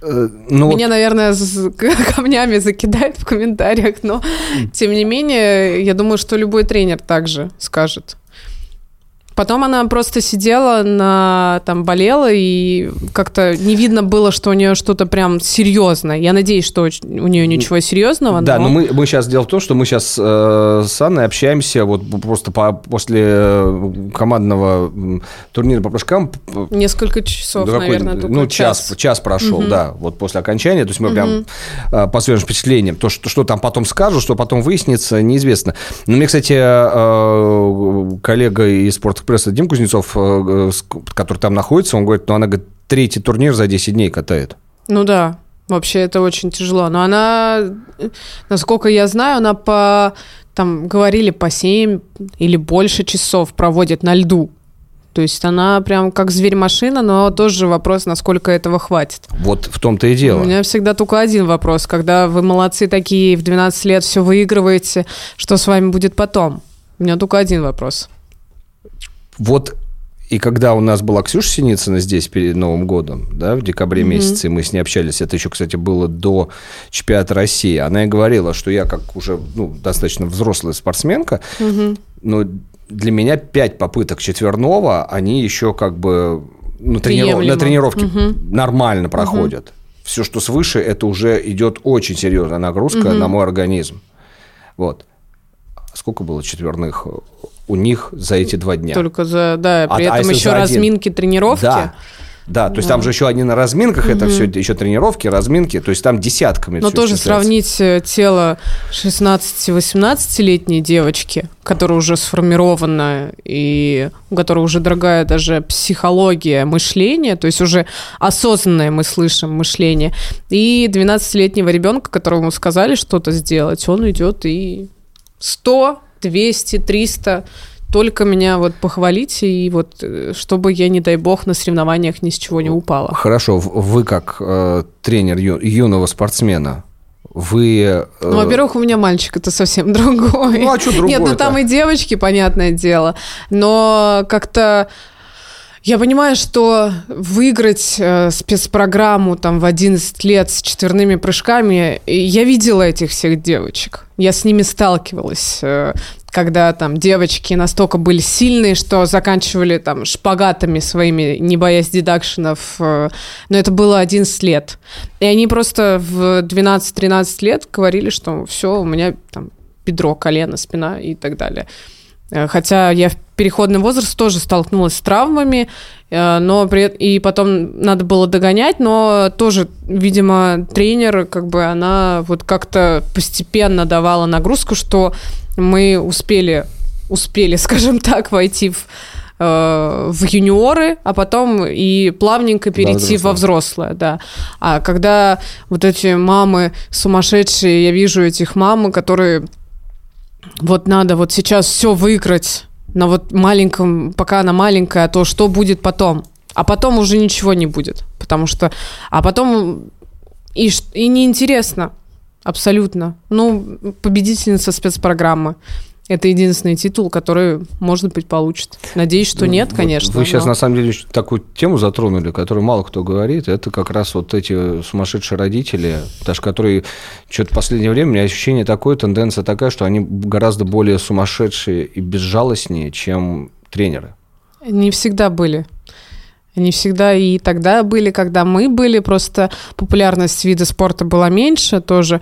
Э, ну, Меня, наверное, с камнями закидают в комментариях, но тем не менее, я думаю, что любой тренер также скажет. Потом она просто сидела, на, там болела, и как-то не видно было, что у нее что-то прям серьезное. Я надеюсь, что у нее ничего серьезного. Да, но, но мы, мы сейчас дело в том, что мы сейчас э, с Анной общаемся вот просто по, после э, командного турнира по прыжкам. Несколько часов, наверное, какой, Ну, час, час, час прошел, угу. да, вот после окончания. То есть мы угу. прям э, по свежим впечатлениям. То, что, что там потом скажут, что потом выяснится, неизвестно. Но мне, кстати, э, коллега из спорта пресса Дим Кузнецов, э, который там находится, он говорит, ну, она, говорит, третий турнир за 10 дней катает. Ну да, вообще это очень тяжело. Но она, насколько я знаю, она по, там, говорили, по 7 или больше часов проводит на льду. То есть она прям как зверь-машина, но тоже вопрос, насколько этого хватит. Вот в том-то и дело. У меня всегда только один вопрос. Когда вы молодцы такие, в 12 лет все выигрываете, что с вами будет потом? У меня только один вопрос. Вот и когда у нас была Ксюша Синицына здесь перед Новым годом, да, в декабре mm-hmm. месяце, мы с ней общались, это еще, кстати, было до чемпионата России, она и говорила, что я как уже ну, достаточно взрослая спортсменка, mm-hmm. но для меня пять попыток четверного, они еще как бы ну, трениров... на тренировке угу. нормально проходят. Угу. Все, что свыше, это уже идет очень серьезная нагрузка угу. на мой организм. Вот. Сколько было четверных у них за эти два дня? Только за, да, при а, этом а еще разминки, один? тренировки. Да. Да, то есть да. там же еще они на разминках, угу. это все еще тренировки, разминки, то есть там десятками. Но тоже сравнить э, тело 16-18-летней девочки, которая уже сформирована и у которой уже дорогая даже психология мышления, то есть уже осознанное мы слышим мышление, и 12-летнего ребенка, которому сказали что-то сделать, он идет и 100, 200, 300 только меня вот похвалите, и вот э, чтобы я, не дай бог, на соревнованиях ни с чего не упала. Хорошо, вы как э, тренер ю, юного спортсмена, вы... Э... Ну, во-первых, у меня мальчик это совсем другой. Ну, а что другое Нет, ну там и девочки, понятное дело, но как-то... Я понимаю, что выиграть э, спецпрограмму там в 11 лет с четверными прыжками, я видела этих всех девочек. Я с ними сталкивалась. Э, когда там девочки настолько были сильные, что заканчивали там шпагатами своими, не боясь дедакшенов. Э, но это было 11 лет. И они просто в 12-13 лет говорили, что все, у меня там бедро, колено, спина и так далее. Э, хотя я в переходный возраст тоже столкнулась с травмами, э, но при... и потом надо было догонять, но тоже, видимо, тренер, как бы она вот как-то постепенно давала нагрузку, что мы успели, успели, скажем так, войти в э, в юниоры, а потом и плавненько перейти да, во взрослое, да. А когда вот эти мамы сумасшедшие, я вижу этих мам, которые вот надо вот сейчас все выиграть на вот маленьком, пока она маленькая, а то что будет потом? А потом уже ничего не будет, потому что... А потом и, и неинтересно абсолютно. Ну, победительница спецпрограммы. Это единственный титул, который, может быть, получит. Надеюсь, что ну, нет, конечно. Вы сейчас, но... на самом деле, такую тему затронули, которую мало кто говорит. Это как раз вот эти сумасшедшие родители, даже которые что-то в последнее время, у меня ощущение такое, тенденция такая, что они гораздо более сумасшедшие и безжалостнее, чем тренеры. Не всегда были. Они всегда и тогда были, когда мы были, просто популярность вида спорта была меньше тоже,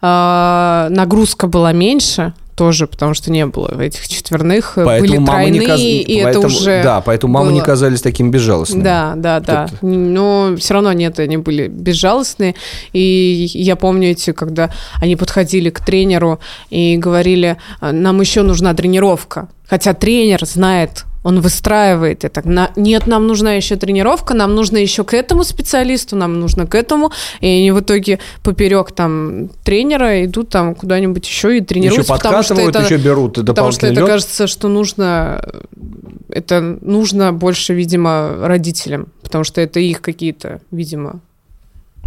э, нагрузка была меньше, тоже, потому что не было этих четверных, поэтому были тройные, каз... и поэтому, это уже Да, поэтому мамы было... не казались таким безжалостными. Да, да, да. Но все равно нет, они были безжалостные. И я помню эти, когда они подходили к тренеру и говорили, нам еще нужна тренировка. Хотя тренер знает он выстраивает это. На, нет, нам нужна еще тренировка, нам нужно еще к этому специалисту, нам нужно к этому. И они в итоге поперек там тренера идут там куда-нибудь еще и тренируются. Еще потому что это, еще берут Потому что это кажется, что нужно, это нужно больше, видимо, родителям, потому что это их какие-то, видимо,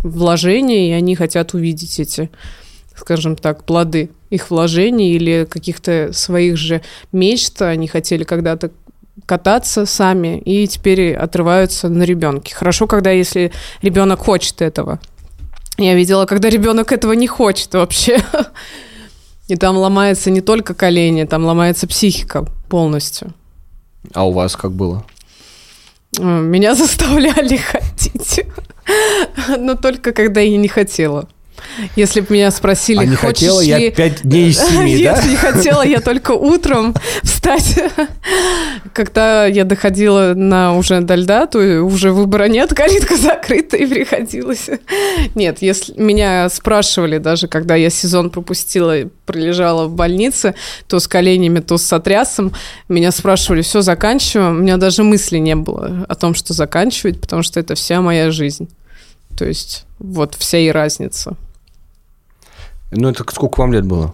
вложения, и они хотят увидеть эти скажем так, плоды их вложений или каких-то своих же мечт. Они хотели когда-то кататься сами и теперь отрываются на ребенке. Хорошо, когда если ребенок хочет этого. Я видела, когда ребенок этого не хочет вообще. И там ломается не только колени, там ломается психика полностью. А у вас как было? Меня заставляли ходить. Но только когда я не хотела. Если бы меня спросили, а не хочешь хотела ли... я пять дней из семи, да? не хотела я только утром встать. Когда я доходила на уже до льда, то уже выбора нет, калитка закрыта и приходилось. Нет, если меня спрашивали даже, когда я сезон пропустила пролежала в больнице, то с коленями, то с сотрясом, меня спрашивали, все, заканчиваем. У меня даже мысли не было о том, что заканчивать, потому что это вся моя жизнь. То есть вот вся и разница. Ну, это сколько вам лет было?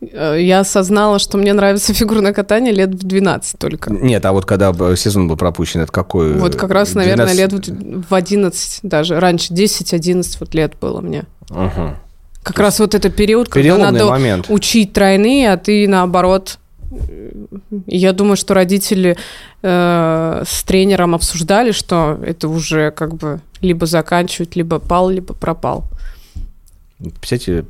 Э, я осознала, что мне нравится фигурное катание лет в 12 только. Нет, а вот когда сезон был пропущен, это какой? Вот как раз, 12... наверное, лет в 11 даже. Раньше 10-11 вот лет было мне. Угу. Как То раз вот этот период, когда надо момент. учить тройные, а ты наоборот я думаю, что родители э, с тренером обсуждали, что это уже как бы либо заканчивать, либо пал, либо пропал. Представляете,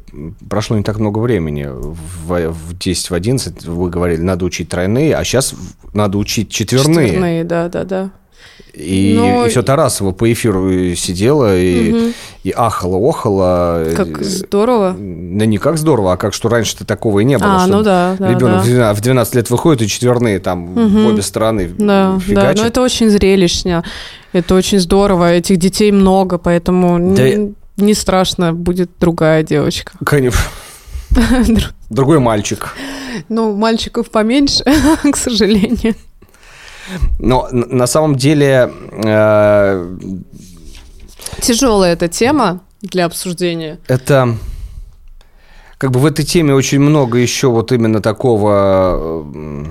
прошло не так много времени. В, в 10, в 11 вы говорили, надо учить тройные, а сейчас надо учить четверные. Четверные, да, да, да. И, Но... и все Тарасова по эфиру сидела и, угу. и ахала, охала. Как здорово. Да не как здорово, а как что раньше-то такого и не было. А, ну да, да. Ребенок да. в 12 лет выходит, и четверные там угу. в обе стороны Да, фигачат. да, но это очень зрелищно. Это очень здорово. Этих детей много, поэтому да. Не, страшно, будет другая девочка. Конечно. Другой мальчик. Ну, мальчиков поменьше, к сожалению. Но на самом деле... Э, Тяжелая эта тема для обсуждения. Это... Как бы в этой теме очень много еще вот именно такого... Э,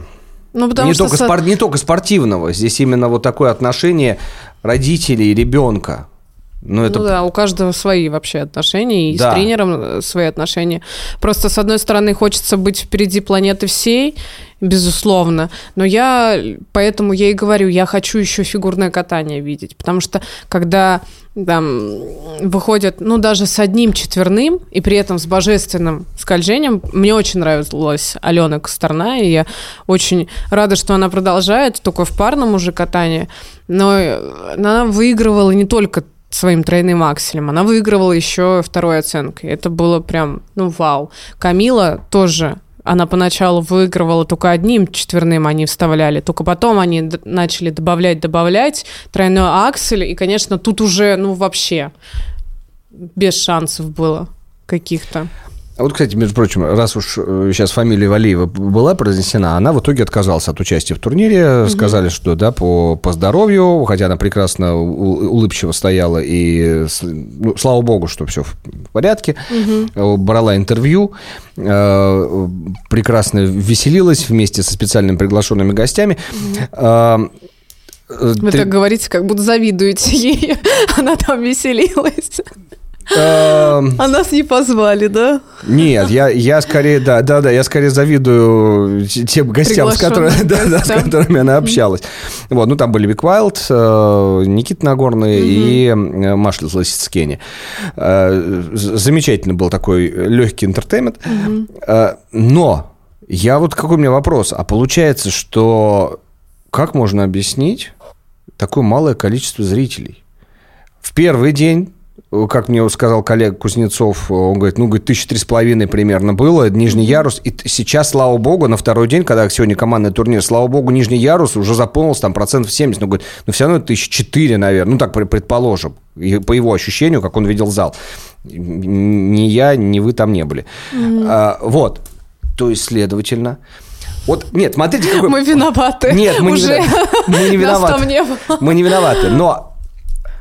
ну, потому не, что только со... спор... не только спортивного, здесь именно вот такое отношение родителей и ребенка. Ну, это... ну да, у каждого свои вообще отношения, и да. с тренером э, свои отношения. Просто, с одной стороны, хочется быть впереди планеты всей, безусловно, но я, поэтому я и говорю, я хочу еще фигурное катание видеть, потому что когда там выходят, ну, даже с одним четверным, и при этом с божественным скольжением, мне очень нравилась Алена Косторна, и я очень рада, что она продолжает, только в парном уже катании, но она выигрывала не только своим тройным акселем. Она выигрывала еще второй оценкой. Это было прям, ну, вау. Камила тоже она поначалу выигрывала только одним четверным, они вставляли, только потом они начали добавлять, добавлять тройной аксель, и, конечно, тут уже, ну, вообще без шансов было каких-то. А вот, кстати, между прочим, раз уж сейчас э, фамилия Валиева была произнесена, она в итоге отказалась от участия в турнире. Угу. Сказали, что да, по, по здоровью, хотя она прекрасно улыбчиво стояла, и ну, слава богу, что все в порядке. Угу. Брала интервью, э, прекрасно веселилась вместе со специальными приглашенными гостями. Угу. Вы Ты... так говорите, как будто завидуете ей. Она там веселилась. Эм. А нас не позвали, да? Нет, я, я скорее, да, да, да, я скорее завидую тем гостям, с которыми, да, да, с которыми она общалась. Вот, ну, там были Вик Уайлд, э, Никита Нагорный и э, Маша Ласицкене. Э, замечательный был такой легкий entertainment. Но я вот какой у меня вопрос. А получается, что как можно объяснить такое малое количество зрителей? В первый день как мне сказал коллега Кузнецов, он говорит, ну, говорит, тысячи три с половиной примерно было, нижний ярус. И сейчас, слава богу, на второй день, когда сегодня командный турнир, слава богу, нижний ярус уже заполнился там процентов 70. Но, говорит, ну, все равно тысяч четыре, наверное, ну, так предположим, по его ощущению, как он видел зал. Ни я, ни вы там не были. Mm-hmm. А, вот. То есть, следовательно, вот, нет, смотрите, какой... Мы виноваты. Нет, мы Уже не, мы не виноваты. Не мы не виноваты. Но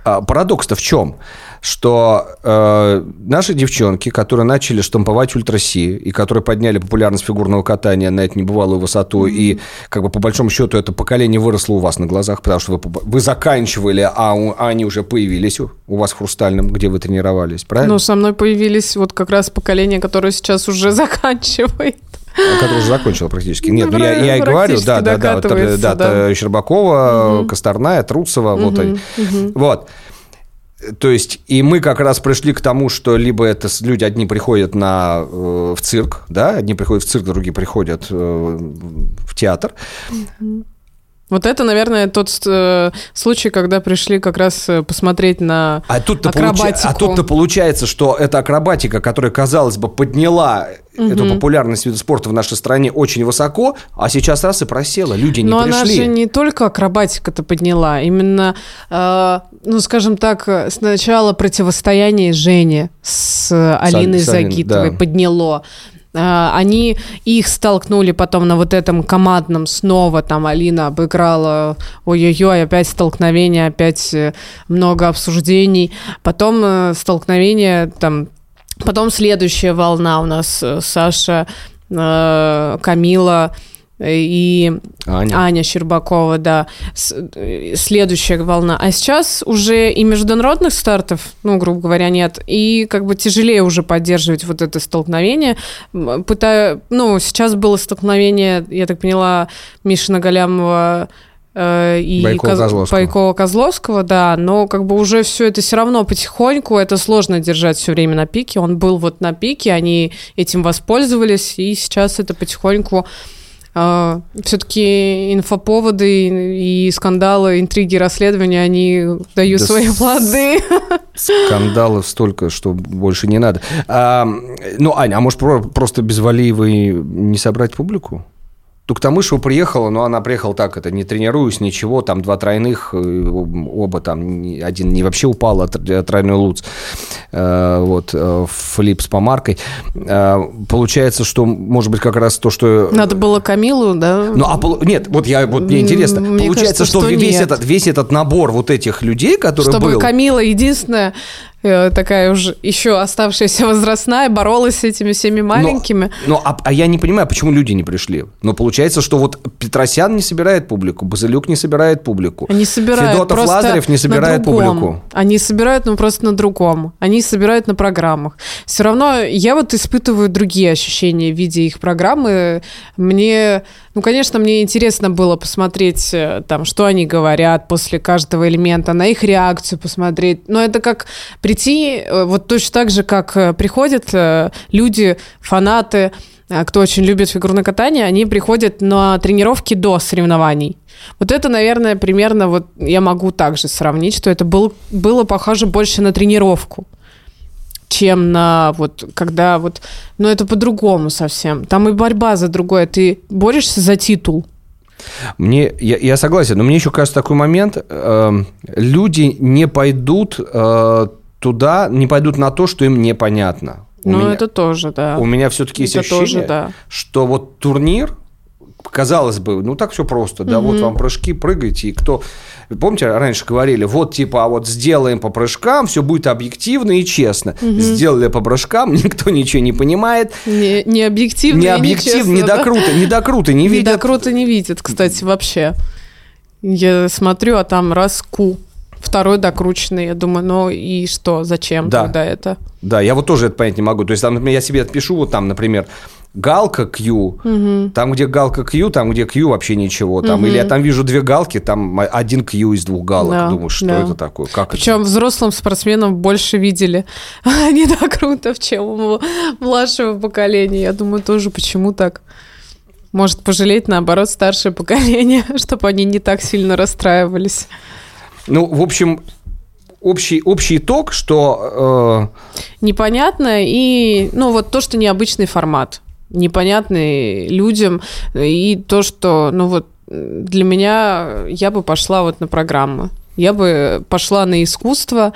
а, парадокс-то в чем? Что э, наши девчонки, которые начали штамповать ультраси и которые подняли популярность фигурного катания на эту небывалую высоту, mm-hmm. и как бы по большому счету это поколение выросло у вас на глазах, потому что вы, вы заканчивали, а, у, а они уже появились у, у вас в Хрустальном, где вы тренировались, правильно? Ну, со мной появились вот как раз поколение, которое сейчас уже заканчивает. Которая уже закончила практически. Нет, ну, я, я и говорю, да, да, да, да, да, Щербакова, угу. Косторная, Труцева, угу, вот они. Угу. Вот. То есть, и мы как раз пришли к тому, что либо это люди одни приходят на, э, в цирк, да, одни приходят в цирк, другие приходят э, в театр. Вот это, наверное, тот э, случай, когда пришли как раз э, посмотреть на а тут акробатику. Получ... А тут-то получается, что эта акробатика, которая, казалось бы, подняла угу. эту популярность вида спорта в нашей стране очень высоко, а сейчас раз и просела, люди не Но пришли. Но она же не только акробатика-то подняла, именно, э, ну, скажем так, сначала противостояние Жене с Алиной Салин, Загитовой да. подняло. А, они их столкнули потом на вот этом командном снова, там Алина обыграла, ой-ой-ой, опять столкновение, опять э, много обсуждений, потом э, столкновение, там, потом следующая волна у нас, э, Саша, Камила, и Аня, Аня Щербакова, да, следующая волна. А сейчас уже и международных стартов, ну, грубо говоря, нет, и как бы тяжелее уже поддерживать вот это столкновение. Пытаю, ну, сейчас было столкновение, я так поняла, Мишина Галямова э, и Байкова Козловского, да, но как бы уже все это все равно потихоньку, это сложно держать все время на пике. Он был вот на пике, они этим воспользовались, и сейчас это потихоньку а, все-таки инфоповоды и скандалы, интриги, расследования, они дают да свои плоды. Скандалов столько, что больше не надо. А, ну, Аня, а может просто без Валиевой не собрать публику? Туктамышева приехала, но она приехала так, это не тренируюсь, ничего, там два тройных, э, оба там, один не вообще упал, а тройной луц, э, вот, э, флип с помаркой. Получается, что, может быть, как раз то, что... Надо было Камилу, да? Ну, а, нет, вот я, вот мне интересно, мне получается, кажется, что, что весь, этот, весь этот набор вот этих людей, которые Чтобы был... Камила единственная такая уже еще оставшаяся возрастная, боролась с этими всеми маленькими. Но, но а, а я не понимаю, почему люди не пришли. Но получается, что вот Петросян не собирает публику, Базилюк не собирает публику. Они собирают Федотов Лазарев не собирает публику. Они собирают, ну просто на другом. Они собирают на программах. Все равно я вот испытываю другие ощущения в виде их программы. Мне ну, конечно, мне интересно было посмотреть, э, там, что они говорят после каждого элемента, на их реакцию посмотреть. Но это как прийти, э, вот точно так же, как э, приходят люди, фанаты, кто очень любит фигурное катание, они приходят на тренировки до соревнований. Вот это, наверное, примерно вот я могу также сравнить, что это был, было похоже больше на тренировку чем на вот когда вот, но это по-другому совсем. Там и борьба за другое. Ты борешься за титул. Мне, я, я согласен, но мне еще кажется такой момент, э, люди не пойдут э, туда, не пойдут на то, что им непонятно. Ну, это тоже, да. У меня все-таки есть это ощущение, тоже, да. что вот турнир, казалось бы, ну так все просто, да, угу. вот вам прыжки, прыгайте, и кто... Помните, раньше говорили, вот типа, а вот сделаем по прыжкам, все будет объективно и честно. Угу. Сделали по прыжкам, никто ничего не понимает. Не, не объективно, не объективно, не круто, не до круто не видят. Не до круто не видят, кстати, вообще. Я смотрю, а там раз ку второй докрученный. Я думаю, ну и что, зачем да. тогда это? Да, я вот тоже это понять не могу. То есть, там, я себе отпишу, вот там, например, галка Q, угу. там, где галка Q, там, где Q, вообще ничего. Там, угу. Или я там вижу две галки, там один Q из двух галок. Да, Думаю, что да. это такое? Как Причем это? взрослым спортсменам больше видели не так круто, чем у младшего поколения. Я думаю, тоже почему так? Может, пожалеть, наоборот, старшее поколение, чтобы они не так сильно расстраивались. Ну, в общем, общий, общий итог, что... Э... Непонятно, и, ну, вот то, что необычный формат непонятный людям, и то, что, ну вот, для меня я бы пошла вот на программы. Я бы пошла на искусство.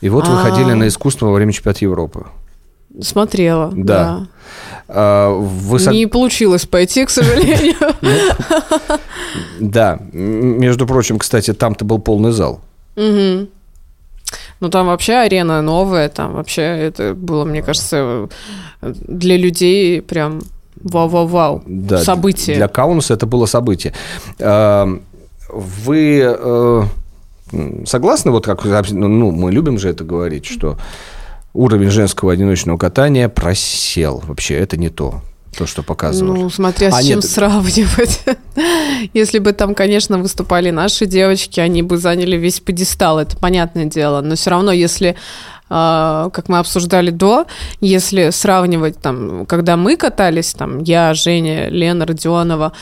И вот вы а... ходили на искусство во время чемпионата Европы. Смотрела, да. да. А, вы... Не получилось пойти, к сожалению. Да. Между прочим, кстати, там-то был полный зал. Ну, там вообще арена новая, там вообще это было, мне кажется, для людей прям вау-вау-вау. Да, событие. Для Каунаса это было событие. Эм, вы э, согласны, вот как ну, мы любим же это говорить, что уровень женского одиночного катания просел. Вообще, это не то то, что показывали. Ну, смотря с а, чем нет. сравнивать. Если бы там, конечно, выступали наши девочки, они бы заняли весь пьедестал, это понятное дело. Но все равно, если а, как мы обсуждали до, если сравнивать там, когда мы катались, там, я, Женя, Лена Родионова,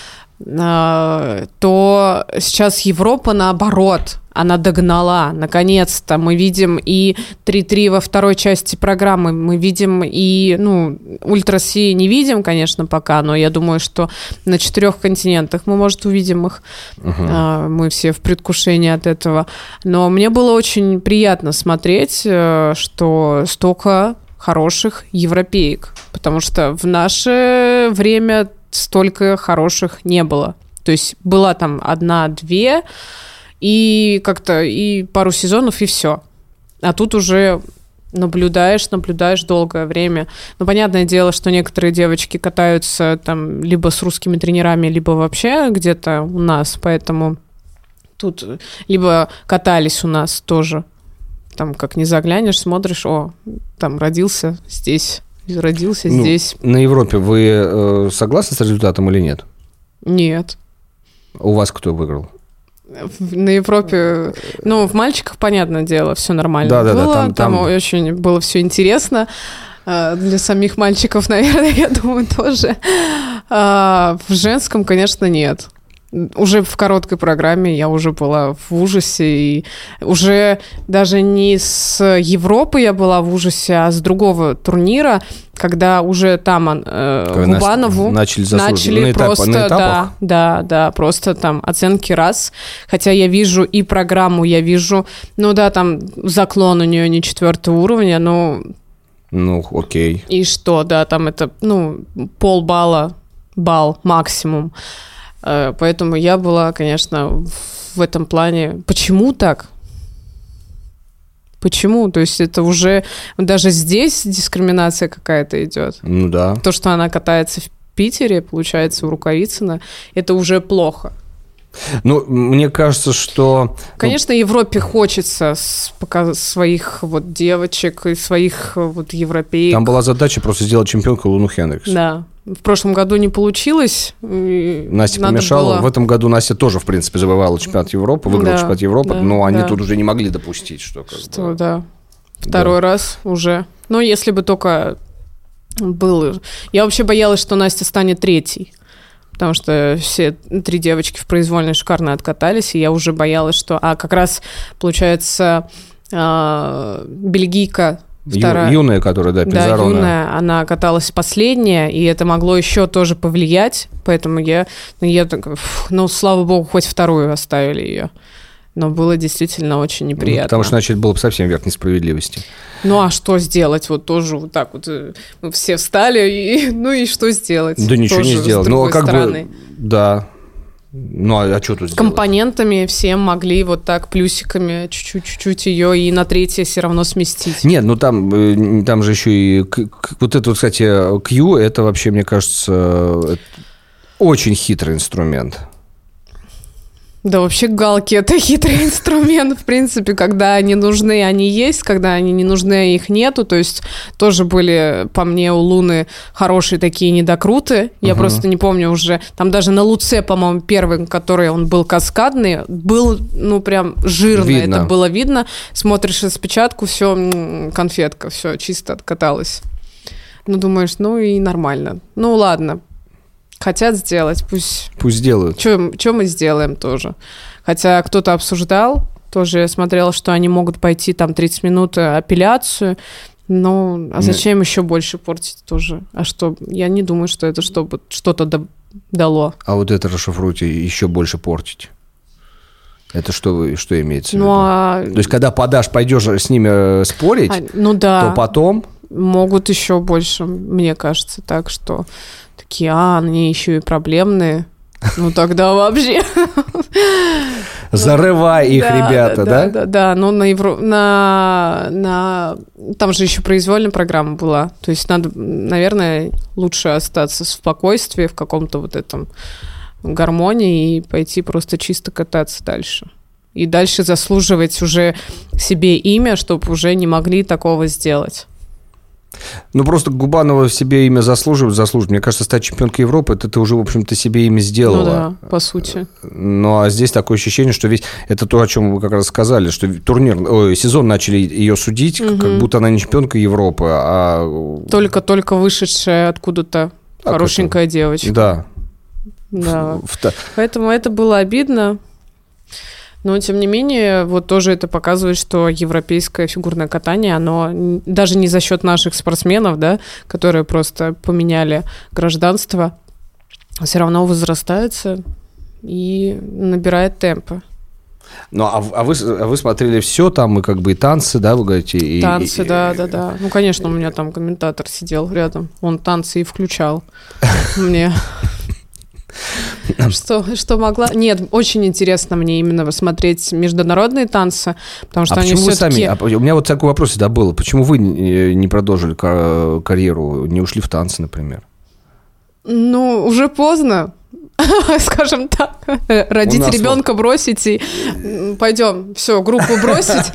а, то сейчас Европа наоборот, она догнала, наконец-то. Мы видим и 3-3 во второй части программы, мы видим и, ну, Ультра Си не видим, конечно, пока, но я думаю, что на четырех континентах мы, может, увидим их. Угу. Мы все в предвкушении от этого. Но мне было очень приятно смотреть, э, что столько хороших европеек, потому что в наше время столько хороших не было. То есть была там одна-две, и как-то и пару сезонов, и все. А тут уже наблюдаешь, наблюдаешь долгое время. Ну, понятное дело, что некоторые девочки катаются там либо с русскими тренерами, либо вообще где-то у нас, поэтому тут либо катались у нас тоже. Там как не заглянешь, смотришь, о, там родился здесь, родился Ну, здесь. На Европе вы э, согласны с результатом или нет? Нет. У вас кто выиграл? На Европе, ну, в мальчиках, понятное дело, все нормально Да-да-да, было. там- Там, там- очень было все интересно. А, Для самих мальчиков, наверное, я думаю, тоже. А, В женском, конечно, нет. Уже в короткой программе я уже была в ужасе. И уже даже не с Европы я была в ужасе, а с другого турнира, когда уже там э, Губанову начали начали На этап- просто, на этапах? да, да, да, просто там оценки раз. Хотя я вижу и программу, я вижу, ну да, там заклон у нее не четвертого уровня, ну Ну, окей. и что, да, там это, ну, полбалла, балл максимум. Э, Поэтому я была, конечно, в этом плане... Почему так? Почему? То есть это уже даже здесь дискриминация какая-то идет. Ну да. То, что она катается в Питере, получается, у Рукавицына, это уже плохо. Ну, мне кажется, что... Конечно, Европе хочется пока своих вот девочек и своих э, вот европеек. Там была задача просто сделать чемпионку Луну Хендрикс. Да. В прошлом году не получилось. Настя надо помешала. было- В этом году Настя тоже, в принципе, завоевала чемпионат Европы, выиграла Да, чемпионат Европы, да, но они да. тут уже не могли допустить, что... как Что, бы, да. Второй раз уже. Но если бы только был... Я вообще боялась, что Настя станет третьей. Потому что все три девочки в произвольной шикарно откатались, и я уже боялась, что... А как раз, получается, а, бельгийка ю- вторая... юная, которая, да, Да, Пизарона. юная, она каталась последняя, и это могло еще тоже повлиять, поэтому я, ну, я так, ну, слава богу, хоть вторую оставили ее. Но было действительно очень Ну, неприятно. потому что иначе это было бы совсем верх несправедливости. Ну а что сделать? Вот тоже вот так вот э, мы все встали, и, ну и что сделать? Да ничего не Тоже сделал. С Ну, другой как стороны. бы... Да. Ну, а, что тут? Компонентами все могли вот так плюсиками чуть-чуть, ее и на третье все равно сместить. Нет, ну там, э, там же еще и... Вот это, кстати, Q, это вообще, мне кажется, э, очень хитрый инструмент. Да, вообще галки это хитрый инструмент, в принципе, когда они нужны, они есть, когда они не нужны, их нету. То есть тоже были, по мне, у Луны хорошие такие недокруты. Я Мгм. просто не помню уже. Там даже на Луце, по-моему, первый, который он был каскадный, был, ну, прям жирно. Видно. Это было видно. Смотришь распечатку, все, конфетка, все, чисто откаталась. Ну, думаешь, ну и нормально. Ну, ладно. Хотят сделать, пусть Пусть сделают. что мы сделаем тоже? Хотя кто-то обсуждал, тоже я смотрела, что они могут пойти там 30 минут э, апелляцию. Ну, а зачем еще больше портить тоже? А что? Я не думаю, что это чтобы что-то да- дало. А вот это расшифруйте еще больше портить. Это что, что имеется в Ну, виду? а... То есть, когда подашь, пойдешь с ними э, спорить, а, ну да, то потом... могут еще больше, мне кажется, так что такие, а, они еще и проблемные. Ну тогда вообще. Зарывай их, Да, ребята, да? Да, да, да. Но на, Евро... на... на... Там же еще произвольная программа была. То есть надо, наверное, лучше остаться в спокойствии, в каком-то вот этом гармонии и пойти просто чисто кататься дальше. И дальше заслуживать уже себе имя, чтобы уже не могли такого сделать. Ну, просто Губанова в себе имя заслуживает, заслуживает. Мне кажется, стать чемпионкой Европы, это ты уже, в общем-то, себе имя сделала. Ну да, по сути. Ну, а здесь такое ощущение, что весь... Это то, о чем вы как раз сказали, что турнир, ой, сезон начали ее судить, как- как будто она не чемпионка Европы, а... Только-только вышедшая откуда-то хорошенькая девочка. Да. Да. В- Поэтому это было обидно. Но, тем не менее, вот тоже это показывает, что европейское фигурное катание, оно даже не за счет наших спортсменов, да, которые просто поменяли гражданство, все равно возрастается и набирает темпы. Ну, а, а вы, а вы смотрели все там, и как бы и танцы, да, вы говорите? И, Танцы, и- да, да, да. Ну, конечно, у меня там комментатор сидел рядом. Он танцы и включал мне. Что, что могла. Нет, очень интересно мне именно смотреть международные танцы, потому что а они почему вы сами? А, у меня вот такой вопрос всегда был. Почему вы не не продолжили ка- карьеру, не ушли в танцы, например? Ну, уже поздно. скажем так, родить нас ребенка, бросить и пойдем, все, группу бросить.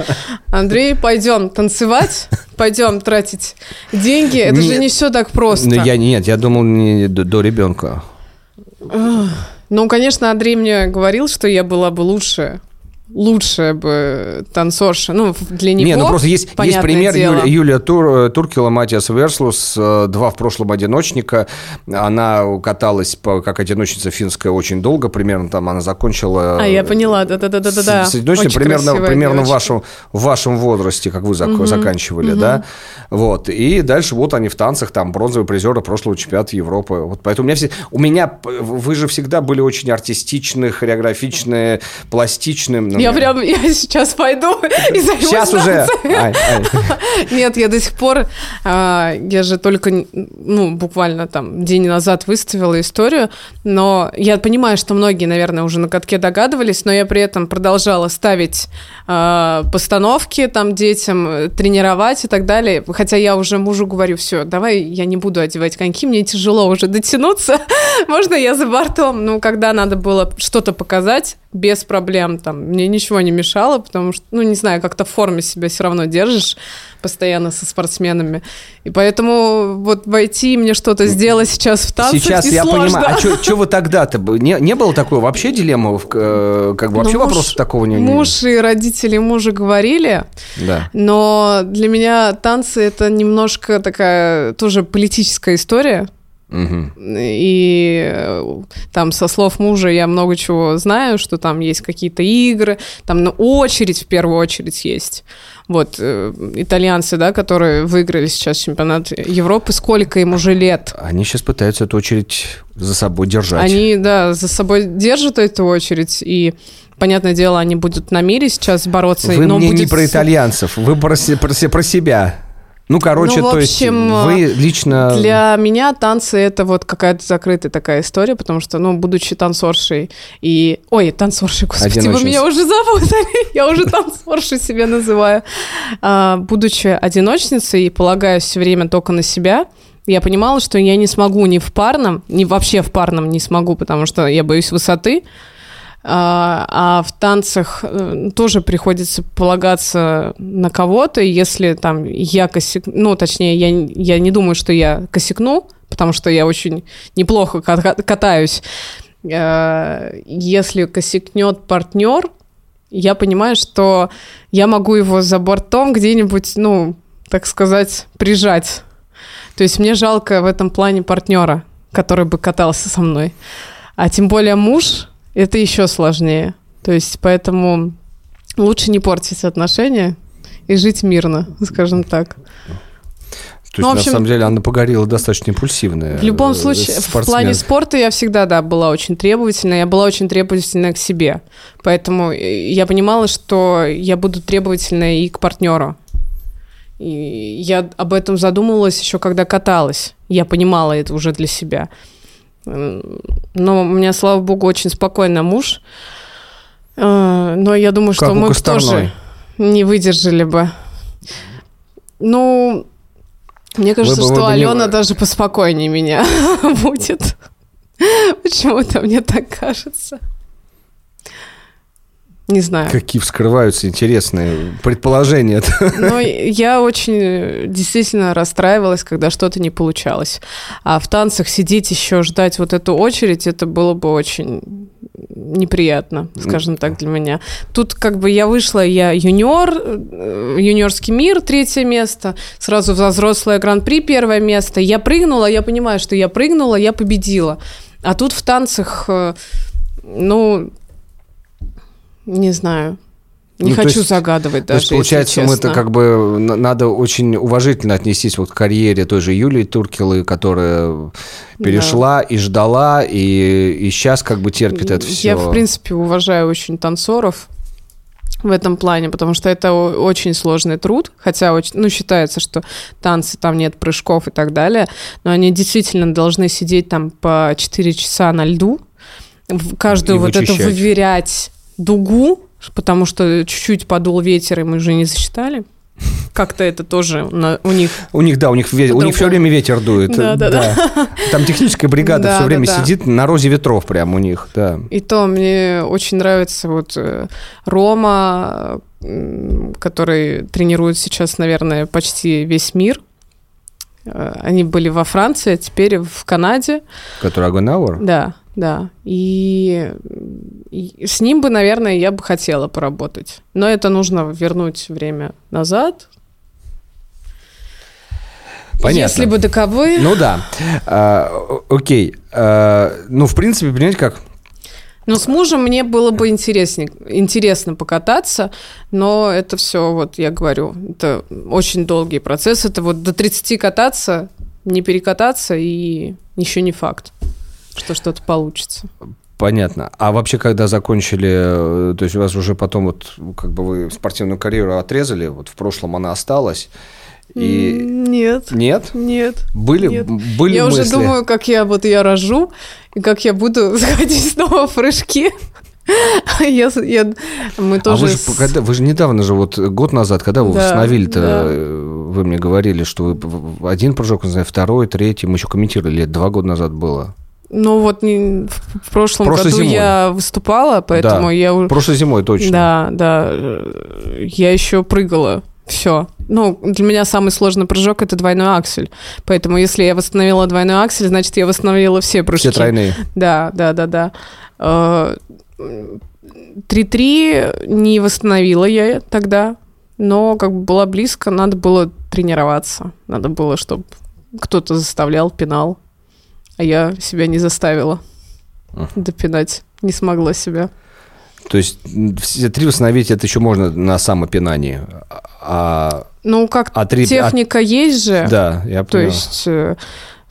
Андрей, пойдем танцевать, пойдем тратить деньги. Это же Нет. не все так просто. Ну, я нет, я думал не до, до ребенка. Ну, конечно, Андрей мне говорил, что я была бы лучше, лучшая бы танцорша. Ну, для него, Не, ну просто есть, есть пример дело. Юлия, Юлия Тур, э, Туркила, Матиас Верслус, э, два в прошлом одиночника. Она каталась по, как одиночница финская очень долго, примерно там она закончила... А, я поняла, да-да-да-да-да. С, с одиночной примерно, примерно в, вашем, в вашем возрасте, как вы зак- заканчивали, да? Вот. И дальше вот они в танцах, там, бронзовые призеры прошлого чемпионата Европы. Вот поэтому у меня все... У меня... Вы же всегда были очень артистичны, хореографичные, пластичны. Я прям, я сейчас пойду и займусь Сейчас уже... Нет, я до сих пор, а, я же только, ну, буквально там день назад выставила историю, но я понимаю, что многие, наверное, уже на катке догадывались, но я при этом продолжала ставить а, постановки там детям, тренировать и так далее, хотя я уже мужу говорю, все, давай я не буду одевать коньки, мне тяжело уже дотянуться, можно я за бортом, ну, когда надо было что-то показать, без проблем, там, мне ничего не мешало, потому что, ну, не знаю, как-то в форме себя все равно держишь постоянно со спортсменами. И поэтому вот войти и мне что-то сделать сейчас в танцах Сейчас я понимаю. А что вы тогда-то? Не, не было такой вообще дилеммы? э, Как бы вообще Ну, муж- вопроса такого не... не- Муж и родители мужа говорили, Да. но для меня танцы это немножко такая тоже политическая история. Мгм. И э, там со слов мужа я много чего знаю, что там есть какие-то игры, там на очередь в первую очередь есть. Вот э, итальянцы, да, которые выиграли сейчас чемпионат Европы, сколько им уже лет? Они сейчас пытаются эту очередь за собой держать. Они, да, за собой держат эту очередь, и, понятное дело, они будут на мире сейчас бороться. Вы но мне не будет про су- итальянцев, вы про, про, про себя. Ну, короче, Ну, в то есть общем, вы лично... Для меня танцы это вот какая-то закрытая такая история, потому что, ну, будучи танцоршей и... Ой, танцоршей, господи, вы Одиночница. меня уже запутали, я уже танцоршей себя называю. А, Будучи одиночницей и полагаясь все время только на себя, я понимала, что я не смогу ни в парном, ни вообще в парном не смогу, потому что я боюсь высоты, а, а в танцах э, тоже приходится полагаться на кого-то, если там я косяк... Ну, точнее, я, я не думаю, что я косякну, потому что я очень неплохо ката- катаюсь. Э, Если косякнет партнер, я понимаю, что я могу его за бортом где-нибудь, ну, так сказать, прижать. То есть мне жалко в этом плане партнера, который бы катался со мной. А тем более муж, это еще сложнее. То есть поэтому лучше не портить отношения и жить мирно, скажем так. То есть, ну, в на общем, самом деле, Анна Погорела достаточно импульсивная. В любом э, случае, в спортсмен. плане спорта я всегда, да, была очень требовательна. Я была очень требовательна к себе. Поэтому э, я понимала, что я буду требовательна и к партнеру. И я об этом задумывалась еще когда каталась. Я понимала это уже для себя. Но у меня, слава богу, очень спокойный муж. Э, Но я думаю, что Как мы бы тоже не выдержали бы. Ну, мне кажется, бы- вы что не- Алена даже поспокойнее меня будет. Почему-то мне так кажется. Не знаю. Какие вскрываются интересные предположения. Но я очень э, действительно расстраивалась, когда что-то не получалось. А в танцах сидеть еще, ждать вот эту очередь, это было бы очень неприятно, скажем так, для меня. Тут как бы я вышла, я юниор, э, юниорский мир, третье место, сразу взрослое гран-при первое место. Я прыгнула, я понимаю, что я прыгнула, я победила. А тут в танцах, э, ну, не знаю. Не Ну, то хочу есть- загадывать То даже. есть, получается, если мы это честно. как бы на- надо очень уважительно отнестись вот к карьере той же Юлии Туркилы, которая перешла и ждала, и, и сейчас как бы терпит это все. Я, в принципе, уважаю очень танцоров в этом плане, потому что это очень сложный труд, хотя очень, ну, считается, что танцы, там нет прыжков и так далее, но они действительно должны сидеть там по 4 часа на льду, каждую И вот вычищать. выверять дугу, потому что чуть-чуть подул ветер, и мы же не засчитали. Как-то это тоже на- у них. У них, да, у них, ве- у них все время ветер дует. Да, да, да. Там техническая бригада Да, все да, время да. сидит на розе ветров прям у них, да. И то мне очень нравится вот э, Рома, который тренирует сейчас, наверное, почти весь мир. Э, Они были во Франции, а теперь в Канаде. Который Агонауэр. Да, да. И с ним бы, наверное, я бы хотела поработать. Но это нужно вернуть время назад. Понятно. Если бы таковы... Ну да. А, окей. А, ну, в принципе, понимаете как? Но с мужем мне было бы интереснее, интересно покататься, но это все, вот я говорю, это очень долгий процесс. Это вот до 30 кататься, не перекататься, и еще не факт, что что-то получится. Понятно. А вообще, когда закончили, э, то есть у вас уже потом вот, как бы вы спортивную карьеру отрезали, вот в прошлом она осталась, и... Нет. Нет? Нет. Были, Нет. были я мысли? уже думаю, как я вот я рожу, и как я буду заходить снова в прыжки. Я, я- мы А тоже... вы же, когда, вы же недавно же, вот год назад, когда вы Да, восстановили-то, да. э, вы мне говорили, что вы один прыжок, не знаю, второй, третий, мы еще комментировали, лет два года назад было. Ну вот не- в прошлом Прошлой году зимой. я выступала, поэтому Да. я уже... Прошлой зимой точно. Да, да. э, Я еще прыгала. Все. Ну, для меня самый сложный прыжок это двойной аксель. Поэтому, если я восстановила двойной аксель, значит, я восстановила все прыжки. Все тройные. Да, да, да, да. Э, 3-3 не восстановила я тогда, но как бы была близко, надо было тренироваться. Надо было, чтобы кто-то заставлял, пинал. А я себя не заставила Мгм. допинать. Не смогла себя. То есть все три восстановить это еще можно на самопинании. А, Ну, как а три... а- техника есть же. да, я То понял. есть э,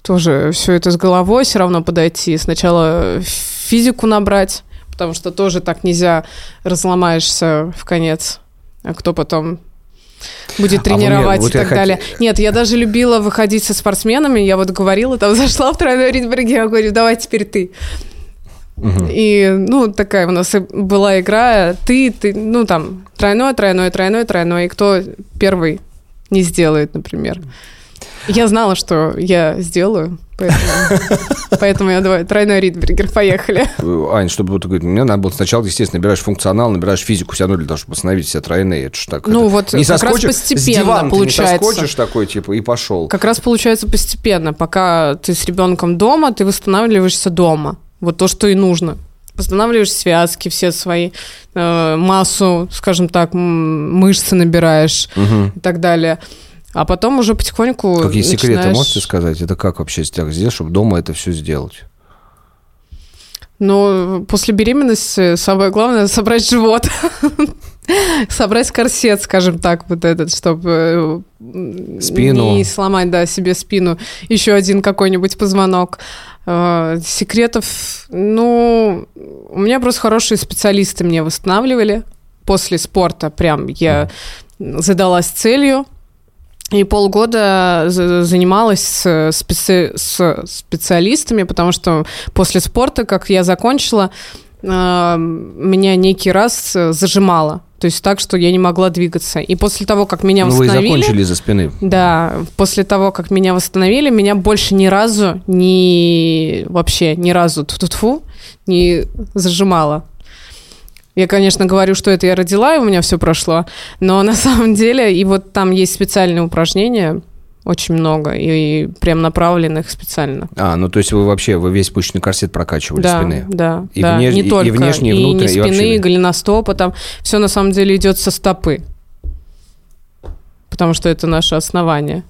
тоже все это с головой все равно подойти. Сначала физику набрать, потому что тоже так нельзя разломаешься в конец. А кто потом будет А вы мне- тренировать вот и так хот- далее. Нет, я даже любила выходить со спортсменами. Я вот говорила, там зашла в тройной Ридберге, я говорю, давай теперь ты. И, ну, такая у нас была игра, ты, ты, ну, там, тройной, тройной, тройной, тройной, и кто первый не сделает, например. Я знала, что я сделаю, поэтому, поэтому я давай, тройной Ридбергер, поехали. Ань, чтобы вот говорить, мне надо было сначала, естественно, набираешь функционал, набираешь физику все равно для того, чтобы восстановить все тройные. Это ж так. Ну это- вот не как раз постепенно с дивана ты получается. не соскочишь такой, типа, и пошел. Как раз получается постепенно, пока ты с ребенком дома, ты восстанавливаешься дома. Вот то, что и нужно. Восстанавливаешь связки все свои, э, массу, скажем так, мышцы набираешь и так далее. А потом уже потихоньку Какие секреты начинаешь- можете сказать? Это как вообще сделать, чтобы дома это все сделать? Ну, после беременности самое главное собрать живот. Собрать корсет, скажем так, вот этот, чтобы э, Спину. не сломать, да, себе спину. Еще один какой-нибудь позвонок. Э, Секретов, ну, у меня просто хорошие специалисты мне восстанавливали после спорта. Прям я задалась целью, и полгода за- занималась с, специ- с специалистами, потому что после спорта, как я закончила, э, меня некий раз зажимало. То есть так, что я не могла двигаться. И после того, как меня Ну, вы восстановили... закончили из-за спины. Да, после того, как меня восстановили, меня больше ни разу, ни вообще ни разу тьфу не зажимало. Я, конечно, говорю, что это я родила, и у меня все прошло, но на самом деле, и вот там есть специальные упражнения, очень много, и прям направленных специально. А, ну то есть вы вообще, вы весь мышечный корсет прокачивали да, спины. да, И да, внеш- и- не и только, внешне, и и внутренне, не и вообще- спины, и голеностопа, там все на самом деле идет со стопы, потому что это наше основание.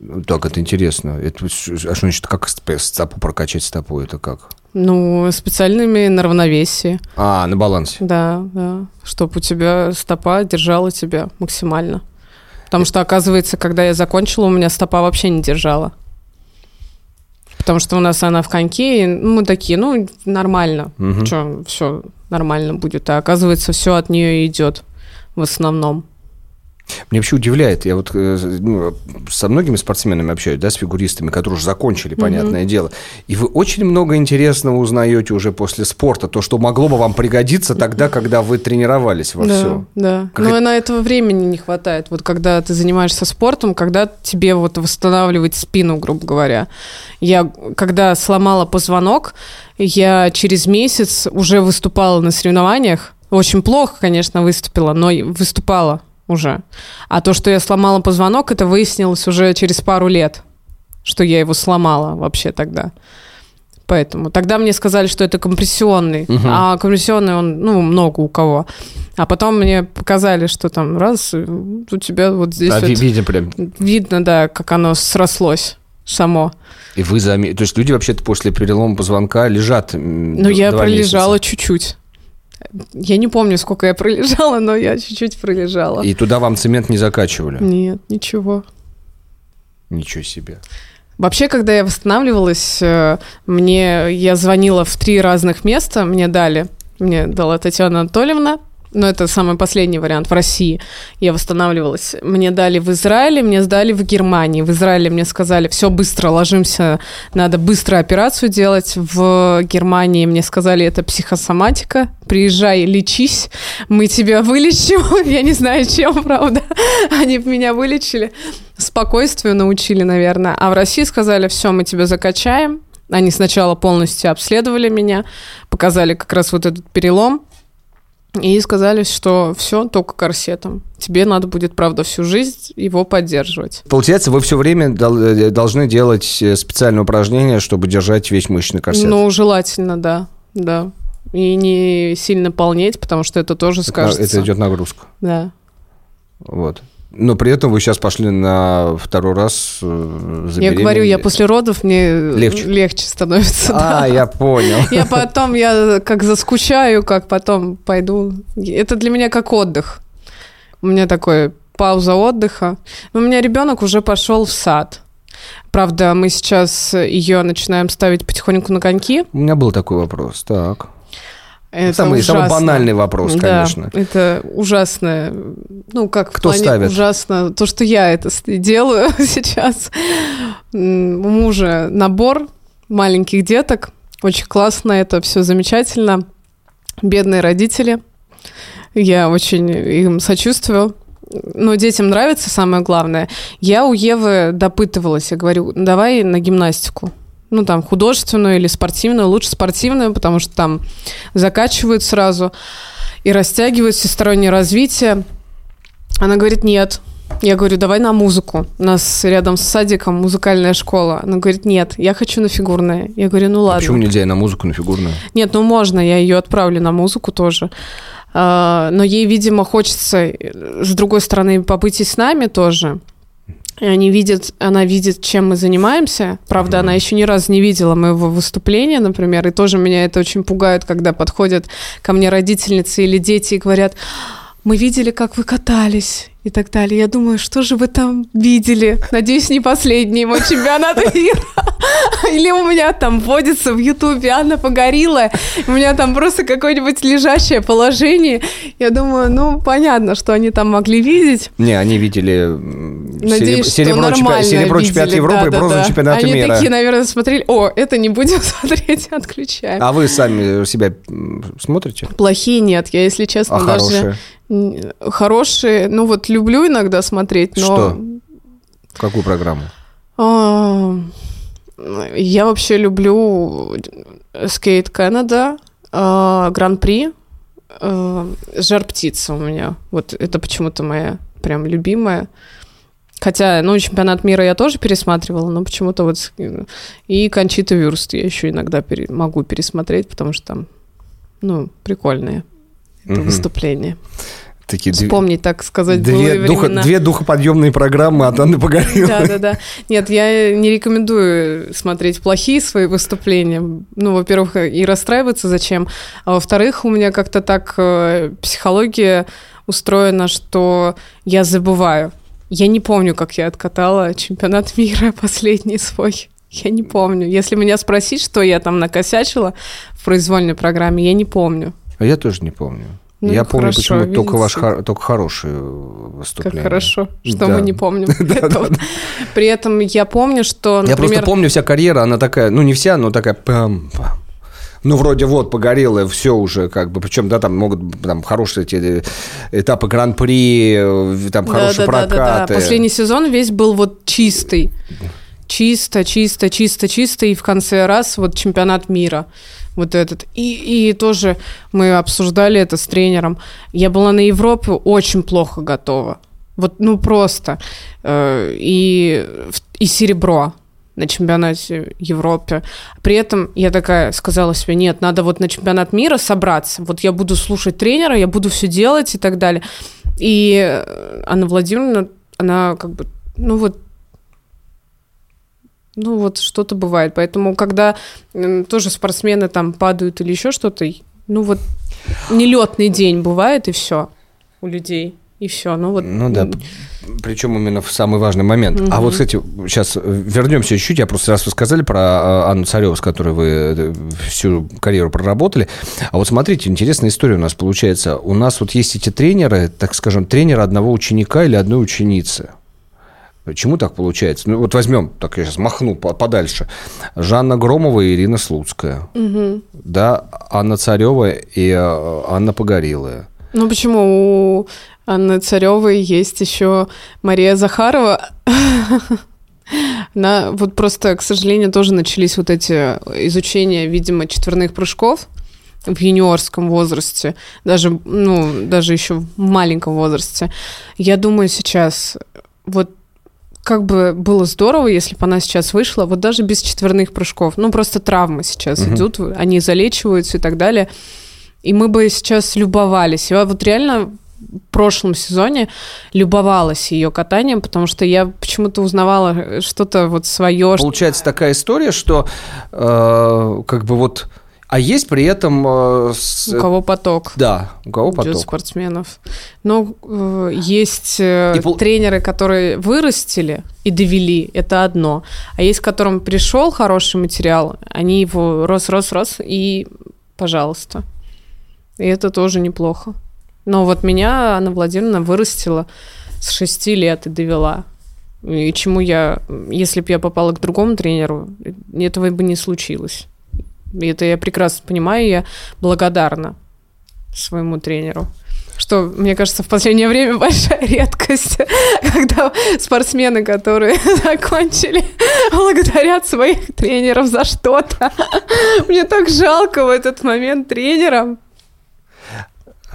Ну, Так, это интересно. Это, а что значит, как стопу прокачать стопу? Это как? Ну, специальными на равновесии. А, на балансе. Да, да. Чтобы у тебя стопа держала тебя максимально. Потому что, оказывается, когда я закончила, у меня стопа вообще не держала. Потому что у нас она в коньке, и мы такие, ну, нормально. Мгм. Что, все нормально будет. А оказывается, все от нее идет в основном. Мне вообще удивляет, я вот э, ну, со многими спортсменами общаюсь, да, с фигуристами, которые уже закончили, понятное mm-hmm. дело, и вы очень много интересного узнаете уже после спорта, то, что могло бы вам пригодиться тогда, когда вы тренировались во да, всем. Да, как но это... на этого времени не хватает, вот когда ты занимаешься спортом, когда тебе вот восстанавливать спину, грубо говоря. Я, когда сломала позвонок, я через месяц уже выступала на соревнованиях, очень плохо, конечно, выступила, но выступала уже. А то, что я сломала позвонок, это выяснилось уже через пару лет, что я его сломала вообще тогда. Поэтому тогда мне сказали, что это компрессионный, угу. а компрессионный он, ну, много у кого. А потом мне показали, что там раз, у тебя вот здесь... А вот видно прям? Видно, да, как оно срослось само. И вы заметили... То есть люди вообще-то после перелома позвонка лежат Ну, я пролежала чуть-чуть. Я не помню, сколько я пролежала, но я чуть-чуть пролежала. И туда вам цемент не закачивали? Нет, ничего. Ничего себе. Вообще, когда я восстанавливалась, э, мне я звонила в три разных места, мне дали, мне дала Татьяна Анатольевна, но это самый последний вариант в России. Я восстанавливалась. Мне дали в Израиле, мне сдали в Германии. В Израиле мне сказали, все быстро, ложимся, надо быстро операцию делать. В Германии мне сказали, это психосоматика, приезжай, лечись, мы тебя вылечим. Я не знаю, чем, правда. Они меня вылечили. Спокойствию научили, наверное. А в России сказали, все, мы тебя закачаем. Они сначала полностью обследовали меня, показали как раз вот этот перелом, и сказали, что все, только корсетом. Тебе надо будет, правда, всю жизнь его поддерживать. Получается, вы все время э, должны делать э, специальные упражнения, чтобы держать весь мышечный корсет? Ну, желательно, да. Да. И не сильно полнеть, потому что это тоже скажется. Это идет нагрузка. Да. Вот. Но при этом вы сейчас пошли на второй раз э, Я говорю, я после родов мне легче, легче становится. А, да. я понял. Я потом, я как заскучаю, как потом пойду. Это для меня как отдых. У меня такой пауза отдыха. У меня ребенок уже пошел в сад. Правда, мы сейчас ее начинаем ставить потихоньку на коньки. У меня был такой вопрос. Так. Это самый, самый банальный вопрос, конечно. Да, это ужасно. Ну, как Кто плане ставит? ужасно. То, что я это делаю сейчас. У мужа набор маленьких деток. Очень классно, это все замечательно. Бедные родители. Я очень им сочувствую. Но детям нравится самое главное. Я у Евы допытывалась, я говорю, давай на гимнастику ну, там, художественную или спортивную, лучше спортивную, потому что там закачивают сразу и растягивают всестороннее развитие. Она говорит, нет. Я говорю, давай на музыку. У нас рядом с садиком музыкальная школа. Она говорит, нет, я хочу на фигурное. Я говорю, ну ладно. А почему нельзя и на музыку, на фигурную? Нет, ну можно, я ее отправлю на музыку тоже. А, но ей, видимо, хочется, с другой стороны, побыть и с нами тоже. Они видят, она видит, чем мы занимаемся. Правда, mm-hmm. она еще ни разу не видела моего выступления, например, и тоже меня это очень пугает, когда подходят ко мне родительницы или дети и говорят, мы видели, как вы катались и так далее. Я думаю, что же вы там видели? Надеюсь, не последний мой чемпионат мира. Или у меня там вводится в Ютубе Анна Погорила, у меня там просто какое-нибудь лежащее положение. Я думаю, ну, понятно, что они там могли видеть. Не, они видели Надеюсь, серебро, что чемпион, серебро чемпионат Европы да, и бронзовый да, чемпионат они мира. Они такие, наверное, смотрели, о, это не будем смотреть, отключаем. А вы сами себя смотрите? Плохие нет, я, если честно, а даже... Хорошие? Хорошие, ну вот люблю иногда смотреть, но... Что? Какую программу? А, я вообще люблю Skate Canada, а, Гран-при, а, Жар птица у меня. Вот это почему-то моя прям любимая. Хотя, ну, чемпионат мира я тоже пересматривала, но почему-то вот... И Кончита Вюрст я еще иногда пере... могу пересмотреть, потому что там, ну, прикольные угу. выступления такие вспомнить, так сказать, две, духа, две духоподъемные программы от Анны Погорелой. Да, да, да. Нет, я не рекомендую смотреть плохие свои выступления. Ну, во-первых, и расстраиваться зачем. А во-вторых, у меня как-то так э, психология устроена, что я забываю. Я не помню, как я откатала чемпионат мира последний свой. Я не помню. Если меня спросить, что я там накосячила в произвольной программе, я не помню. А я тоже не помню. Ну, Я помню почему только ваш только хорошие выступления. Как хорошо, что да. мы не помним. При этом я помню, что. Я просто помню, вся карьера, она такая, ну не вся, но такая пам, пам. Ну, вроде вот, погорело, все уже как бы, причем, да, там могут там хорошие эти этапы гран-при, там хорошие да, прокаты. Да, да, да. Последний сезон весь был вот чистый. Чисто, чисто, чисто, чисто, и в конце раз вот чемпионат мира вот этот. И, и тоже мы обсуждали это с тренером. Я была на Европе очень плохо готова. Вот, ну, просто. Э, и, и серебро на чемпионате Европы. При этом я такая сказала себе, нет, надо вот на чемпионат мира собраться. Вот я буду слушать тренера, я буду все делать и так далее. И Анна Владимировна, она как бы, ну вот ну вот что-то бывает. Поэтому, когда тоже спортсмены там падают или еще что-то, ну вот нелетный день бывает, и все у людей. И все. Ну, вот... ну да, причем именно в самый важный момент. Угу. А вот, кстати, сейчас вернемся чуть-чуть. Я просто раз вы сказали про а, Анну Цареву, с которой вы э, всю карьеру проработали. А вот смотрите, интересная история у нас получается. У нас вот есть эти тренеры, так скажем, тренер одного ученика или одной ученицы. Почему так получается? Ну, вот возьмем, так я сейчас махну подальше. Жанна Громова и Ирина Слуцкая. Угу. Да, Анна Царева и э, Анна Погорелая. Ну, почему у Анны Царевой есть еще Мария Захарова? Она вот просто, к сожалению, тоже начались вот эти изучения, видимо, четверных прыжков в юниорском возрасте, даже, ну, даже еще в маленьком возрасте. Я думаю, сейчас вот как бы было здорово, если бы она сейчас вышла, вот даже без четверных прыжков. Ну, просто травмы сейчас угу. идут, они залечиваются и так далее. И мы бы сейчас любовались. Я вот реально в прошлом сезоне любовалась ее катанием, потому что я почему-то узнавала что-то вот свое. Получается такая история, что э, как бы вот а есть при этом... Э, с... У кого поток. Да, у кого поток. спортсменов. Но э, есть э, и тренеры, которые вырастили и довели, это одно. А есть, к которым пришел хороший материал, они его рос, рос, рос, и пожалуйста. И это тоже неплохо. Но вот меня Анна Владимировна вырастила с 6 лет и довела. И чему я, если бы я попала к другому тренеру, этого бы не случилось. И это я прекрасно понимаю, я благодарна своему тренеру. Что, мне кажется, в последнее время большая редкость, когда спортсмены, которые закончили, благодарят своих тренеров за что-то. Мне так жалко в этот момент тренерам.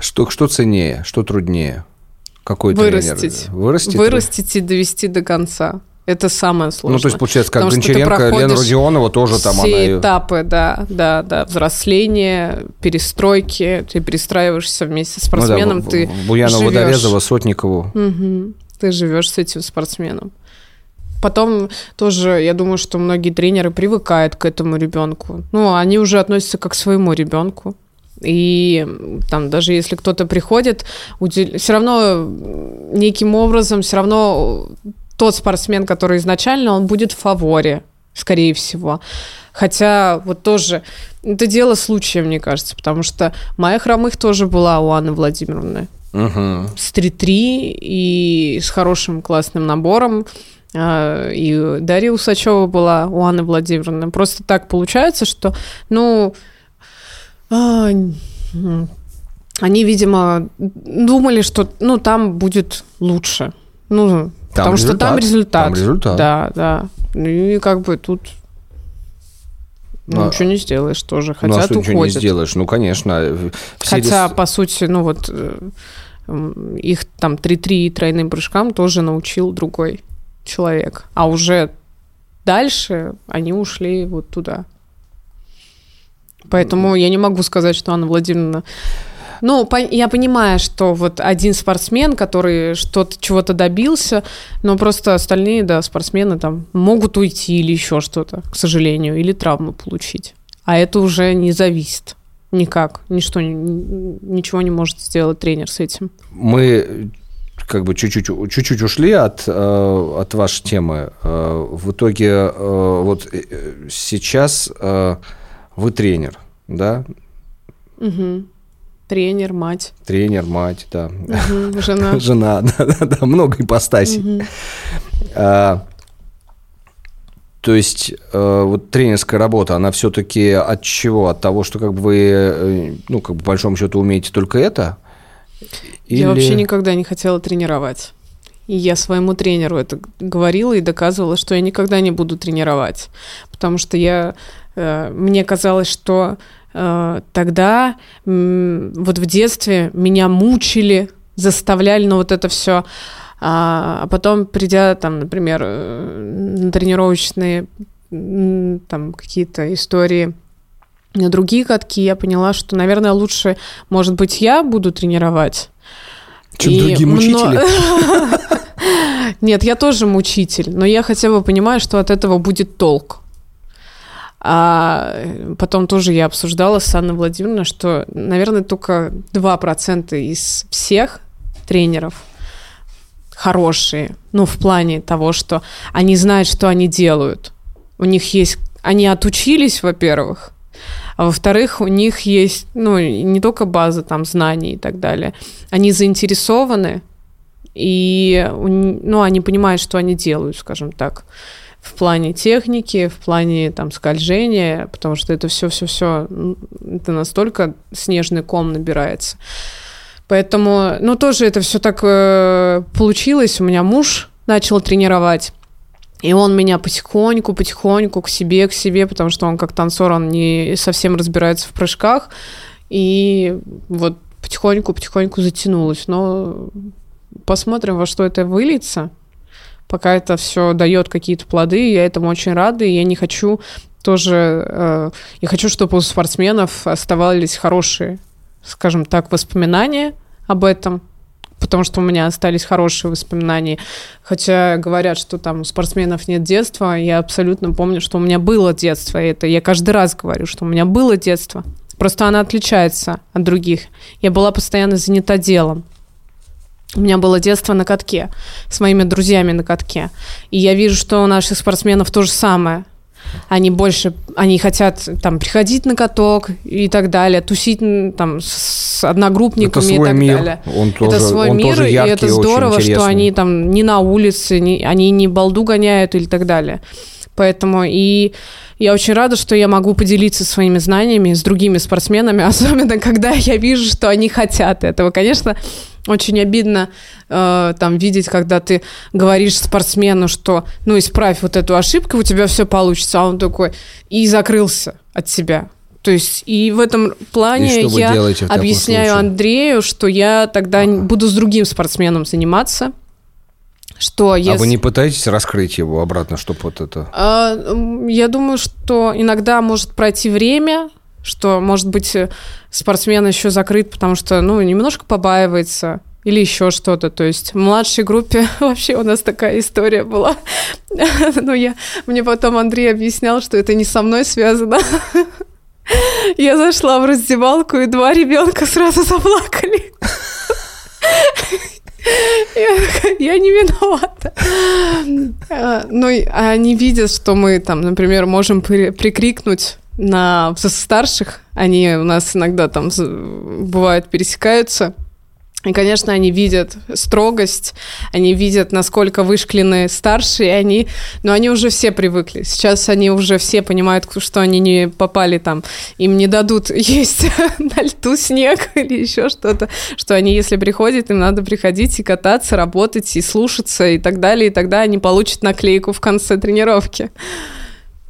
Что, что ценнее, что труднее? Какой Вырастить. тренер? Вырастить. Вырастить и довести до конца. Это самое сложное. Ну, то есть, получается, как Гончаренко, Лена Родионова тоже там все она... этапы, да, да, да. Взросление, перестройки. Ты перестраиваешься вместе с спортсменом, ну, да, ты Буянова, живешь. Водорезова, Сотникову. Угу. Ты живешь с этим спортсменом. Потом тоже, я думаю, что многие тренеры привыкают к этому ребенку. Ну, они уже относятся как к своему ребенку. И там даже если кто-то приходит, удел... все равно неким образом, все равно тот спортсмен, который изначально, он будет в фаворе, скорее всего. Хотя вот тоже это дело случая, мне кажется, потому что моя хромых тоже была у Анны Владимировны. Угу. С 3-3 и с хорошим классным набором. А, и Дарья Усачева была у Анны Владимировны. Просто так получается, что, ну, они, видимо, думали, что, ну, там будет лучше. Ну, Потому результат, что там результат. Там результат. Да, да. Ну и как бы тут ну, а, ничего не сделаешь тоже. Хотя ну, а что ничего не сделаешь? Ну, конечно. Хотя, рис... по сути, ну вот э, их там 3-3 тройным прыжкам тоже научил другой человек. А уже дальше они ушли вот туда. Поэтому я не могу сказать, что Анна Владимировна ну, я понимаю, что вот один спортсмен, который что-то чего-то добился, но просто остальные, да, спортсмены там могут уйти или еще что-то, к сожалению, или травму получить. А это уже не зависит никак, ничто, ничего не может сделать тренер с этим. Мы как бы чуть-чуть, чуть-чуть ушли от, э, от вашей темы. Э, в итоге э, вот сейчас вы тренер, да? Угу. Тренер, мать. Тренер, мать, да. Угу, жена. Жена, да-да-да, много ипостасей. Мгм. А, то есть э, вот тренерская работа, она все-таки от чего? От того, что как бы вы, э, ну, как бы по большому счету умеете только это? Или- Я вообще никогда не хотела тренировать. И я своему тренеру это говорила и доказывала, что я никогда не буду тренировать. Потому что я, мне казалось, что э, тогда вот в детстве меня мучили, заставляли, ну вот это все. А, а потом, придя там, например, э, на тренировочные там какие-то истории на другие катки, я поняла, что, наверное, лучше, может быть, я буду тренировать. Чем И другие мучители. Нет, я тоже мучитель, но я хотя бы понимаю, что от этого будет толк. А потом тоже я обсуждала с Анной Владимировной, что, наверное, только 2% из всех тренеров хорошие. Ну, в плане того, что они знают, что они делают. У них есть... Они отучились, во-первых, а во-вторых, у них есть, ну, не только база там знаний и так далее. Они заинтересованы, и, ну, они понимают, что они делают, скажем так, в плане техники, в плане там скольжения, потому что это все, все, все, это настолько снежный ком набирается. Поэтому, ну, тоже это все так э, получилось. У меня муж начал тренировать. И он меня потихоньку, потихоньку к себе, к себе, потому что он как танцор, он не совсем разбирается в прыжках. И вот потихоньку, потихоньку затянулось. Но посмотрим, во что это выльется. Пока это все дает какие-то плоды, я этому очень рада, и я не хочу тоже... э, я хочу, чтобы у спортсменов оставались хорошие, скажем так, воспоминания об этом, потому что у меня остались хорошие воспоминания. Хотя говорят, что там у спортсменов нет детства, я абсолютно помню, что у меня было детство. И это я каждый раз говорю, что у меня было детство. Просто она отличается от других. Я была постоянно занята делом. У меня было детство на катке, с моими друзьями на катке. И я вижу, что у наших спортсменов то же самое. Они больше, они хотят там приходить на каток и так далее, тусить там с одногруппниками Это и свой так мир. далее. Он тоже, это свой он мир, тоже и яркий, это очень здорово, что они там не на улице, не- они не балду гоняют или так далее. Поэтому и я очень рада, что я могу поделиться своими знаниями с другими спортсменами, особенно когда я вижу, что они хотят этого. Конечно, очень обидно э, там видеть, когда ты говоришь спортсмену, что ну исправь вот эту ошибку, у тебя все получится, а он такой и закрылся от себя. То есть и в этом плане я делаете в таком объясняю случае? Андрею, что я тогда н- буду с другим спортсменом заниматься, что если... А вы не пытаетесь раскрыть его обратно, чтобы вот это... А, Я думаю, что иногда может пройти время, что, может быть, э, спортсмен еще закрыт, потому что, ну, немножко побаивается или еще что-то. То есть в младшей группе вообще у нас такая история была. Но я, мне потом Андрей объяснял, что это не со мной связано. Я зашла в раздевалку, и два ребенка сразу заплакали. Я, я не виновата. А, Ну, и они видят, что мы там, например, можем при- прикрикнуть на старших. Они у нас иногда там бывает пересекаются. И, конечно, они видят строгость, они видят, насколько вышклены старшие, они, но они уже все привыкли. Сейчас они уже все понимают, что они не попали там, им не дадут есть на льду снег или еще что-то, что они, если приходят, им надо приходить и кататься, работать, и слушаться, и так далее, и тогда они получат наклейку в конце тренировки.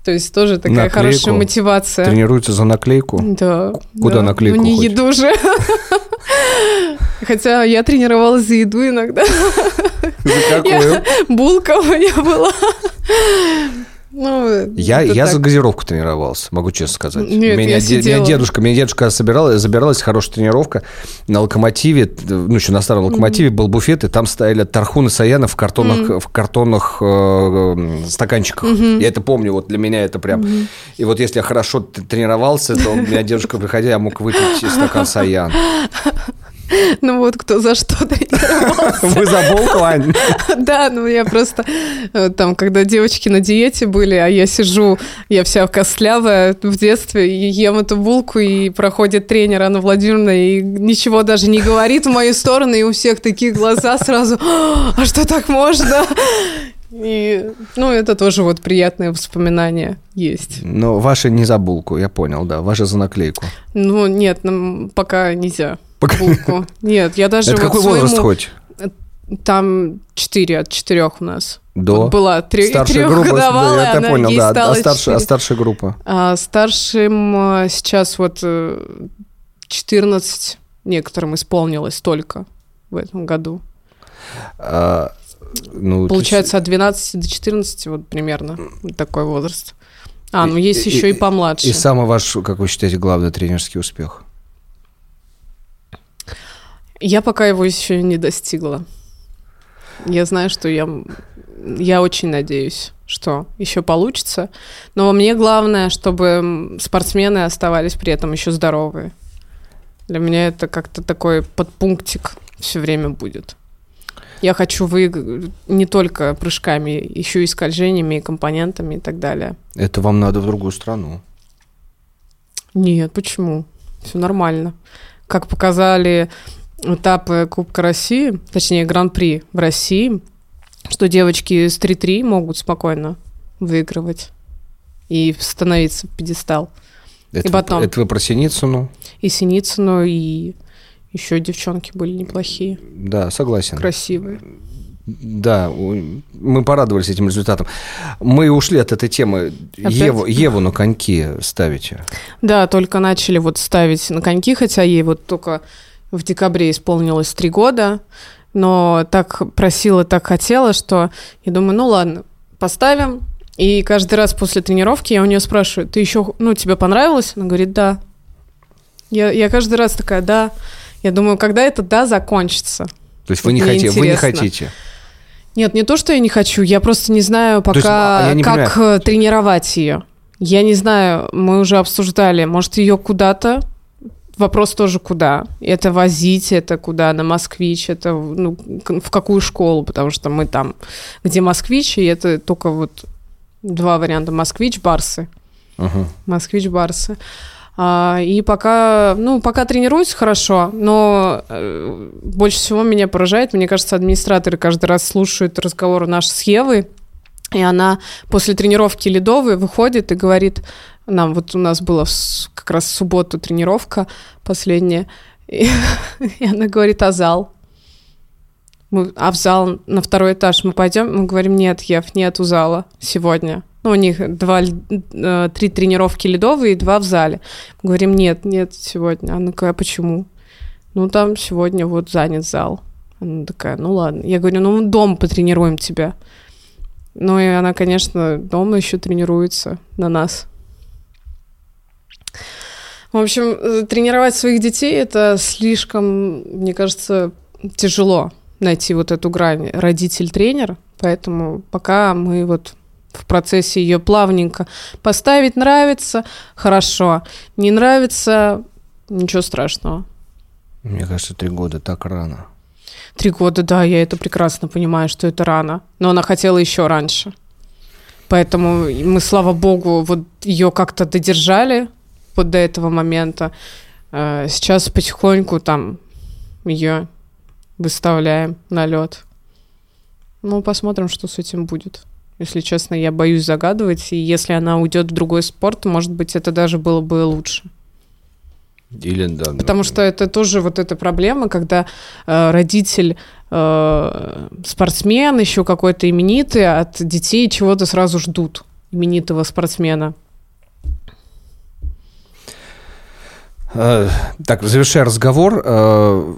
То есть тоже такая Наклейку? хорошая мотивация. Тренируется за наклейку? Да. Куда да. наклейку Ну, не хоть? еду же. Хотя я тренировалась за еду иногда. За какую? Булка у меня была. Ну, Я, я так. за газировку тренировался, могу честно сказать. Нет, меня, я де- меня дедушка, меня дедушка собирала, забиралась хорошая тренировка на локомотиве, ну еще на старом локомотиве был буфет, и там стояли тархуны Саяна в картонных, в картонных э, э, стаканчиках. Я это помню, вот для меня это прям. И вот если я хорошо тренировался, то у меня дедушка приходил, я мог выпить стакан Саян. Ну вот кто за что тренировался. Вы за булку, Ань? Да, ну я просто э, там, когда девочки на диете были, а я сижу, я вся костлявая в детстве, и ем эту булку, и проходит тренер Анна Владимировна, и ничего даже не говорит в мою сторону, и у всех такие глаза сразу, а что так можно? И, ну, это тоже вот приятные воспоминания есть. Но ваши не за булку, я понял, да, ваши за наклейку. Ну, нет, нам пока нельзя пока... булку. Нет, я даже Это вот какой своему... возраст хоть? Там 4 от 4 у нас. До? Вот была три, Старшая группа, годовалая, да, я это она, понял, да. А, старшая, а 4. старшая группа? А старшим э, сейчас вот э, 14 некоторым исполнилось только в этом году. А, ну, Получается, от 12 до 14 вот примерно такой возраст. А, ну есть И- еще и и- помладше. И самый ваш, как вы считаете, главный тренерский успех? Я пока его еще не достигла. Я знаю, что я, я очень надеюсь, что еще получится. Но мне главное, чтобы спортсмены оставались при этом еще здоровые. Для меня это как-то такой подпунктик все время будет. Я хочу вы не только прыжками, еще и скольжениями, и компонентами и так далее. Это вам надо в другую страну. Нет, почему? Все нормально. Как показали этапы Кубка России, точнее Гран-при в России, что девочки с 3-3 могут спокойно выигрывать и становиться в пьедестал. Это, И потом. это вы про Синицыну? И Синицыну, и еще девчонки были неплохие, Да, согласен. красивые. Да, мы порадовались этим результатом. Мы ушли от этой темы. Опять? Еву, Еву на коньки ставите. Да, только начали вот ставить на коньки, хотя ей вот только в декабре исполнилось три года, но так просила, так хотела, что я думаю, ну ладно, поставим. И каждый раз после тренировки я у нее спрашиваю, ты еще, ну, тебе понравилось? Она говорит, да. Я, я каждый раз такая, да. Я думаю, когда это да закончится? То есть вы не, хотите, вы не хотите. Нет, не то, что я не хочу, я просто не знаю есть, а, пока, не как э, тренировать ее. Я не знаю, мы уже обсуждали, может, ее куда-то. Вопрос тоже куда. Это возить, это куда, на Москвич, это ну, в какую школу, потому что мы там, где Москвич, и это только вот два варианта. Москвич, Барсы. Ага. Москвич Барсы. А, и пока, ну, пока тренируюсь хорошо, но э, больше всего меня поражает, мне кажется, администраторы каждый раз слушают разговор наш с Евой, и она после тренировки ледовой выходит и говорит, нам вот у нас была как раз в субботу тренировка последняя, и, и она говорит, а зал? Мы, а в зал на второй этаж мы пойдем? Мы говорим, нет, Ев, нет у зала сегодня. Ну, у них два, э, три тренировки ледовые и два в зале. Мы говорим, нет, нет сегодня. Она такая, «А почему? Ну, там сегодня вот занят зал. Она такая, ну ладно. Я говорю, ну, дома потренируем тебя. Ну, и она, конечно, дома еще тренируется на нас. В общем, э, тренировать своих детей это слишком, мне кажется, тяжело найти вот эту грань родитель-тренер, поэтому пока мы вот в процессе ее плавненько поставить нравится, хорошо, не нравится, ничего страшного. Мне кажется, три года так рано. Три года, да, я это прекрасно понимаю, что это рано, но она хотела еще раньше. Поэтому мы, слава богу, вот ее как-то додержали вот до этого момента. Э, Сейчас потихоньку там ее выставляем на лед. Ну, посмотрим, что с этим будет. Если честно, я боюсь загадывать. И если она уйдет в другой спорт, может быть, это даже было бы лучше. Или да. Потому что это тоже вот эта проблема, когда э, родитель э, спортсмен, еще какой-то именитый, от детей чего-то сразу ждут именитого спортсмена. Э, Так, завершая разговор, э,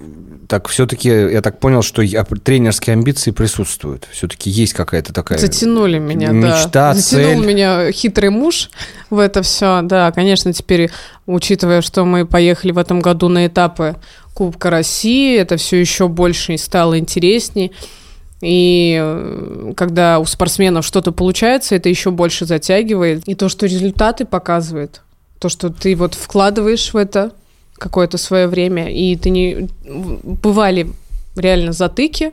так все-таки я так понял, что тренерские амбиции присутствуют. Все-таки есть какая-то такая Затянули меня, мечта, да. Затянул цель. меня хитрый муж в это все. Да, конечно, теперь, учитывая, что мы поехали в этом году на этапы Кубка России, это все еще больше стало интересней. И э, когда у спортсменов что-то получается, это еще больше затягивает. И то, что результаты показывает, то, что ты вот вкладываешь в это какое-то свое время, и ты не... Бывали реально затыки,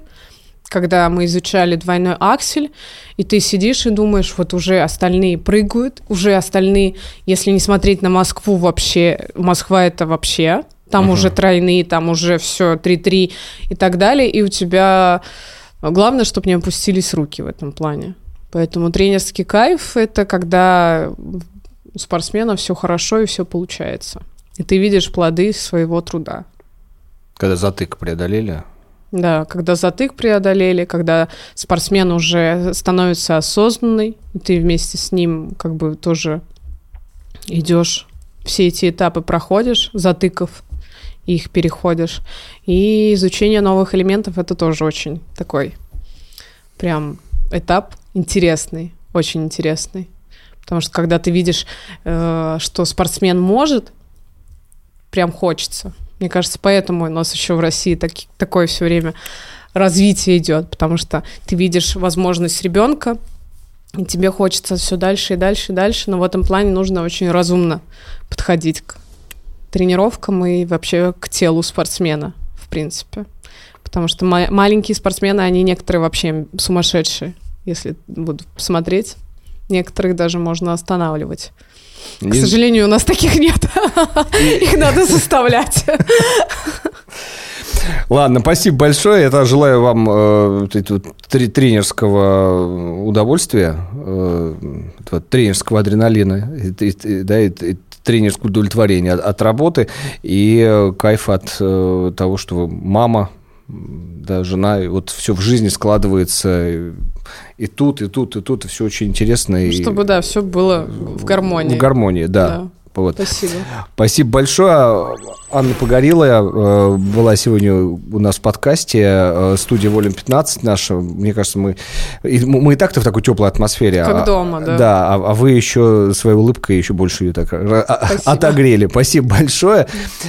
когда мы изучали двойной аксель, и ты сидишь и думаешь, вот уже остальные прыгают, уже остальные, если не смотреть на Москву вообще, Москва это вообще, там uh-huh. уже тройные, там уже все 3-3 и так далее, и у тебя главное, чтобы не опустились руки в этом плане. Поэтому тренерский кайф – это когда у спортсмена все хорошо и все получается. И ты видишь плоды своего труда. Когда затык преодолели? Да, когда затык преодолели, когда спортсмен уже становится осознанный, и ты вместе с ним как бы тоже идешь, все эти этапы проходишь, затыков, их переходишь. И изучение новых элементов это тоже очень такой прям этап интересный, очень интересный. Потому что когда ты видишь, э, что спортсмен может, прям хочется. Мне кажется, поэтому у нас еще в России так, такое все время развитие идет, потому что ты видишь возможность ребенка, и тебе хочется все дальше и дальше и дальше, но в этом плане нужно очень разумно подходить к тренировкам и вообще к телу спортсмена, в принципе. Потому что ма- маленькие спортсмены, они некоторые вообще сумасшедшие, если буду смотреть. Некоторых даже можно останавливать. К сожалению, у нас таких нет. Их надо заставлять. Ладно, спасибо большое. Я желаю вам э, тренерского удовольствия, э, тренерского адреналина, и, и, да, и, и тренерское удовлетворение от, от работы и кайф от э, того, что вы мама, да, жена, и вот все в жизни складывается и тут, и тут, и тут, и все очень интересно. Чтобы, и... да, все было в гармонии. В гармонии, да. да. Вот. Спасибо. Спасибо большое. Анна Погорелая э, была сегодня у нас в подкасте. Э, студия Волюм 15 наша. Мне кажется, мы, мы и так-то в такой теплой атмосфере. Как а, дома, да. Да, а, а вы еще своей улыбкой еще больше ее так а, Спасибо. отогрели. Спасибо большое.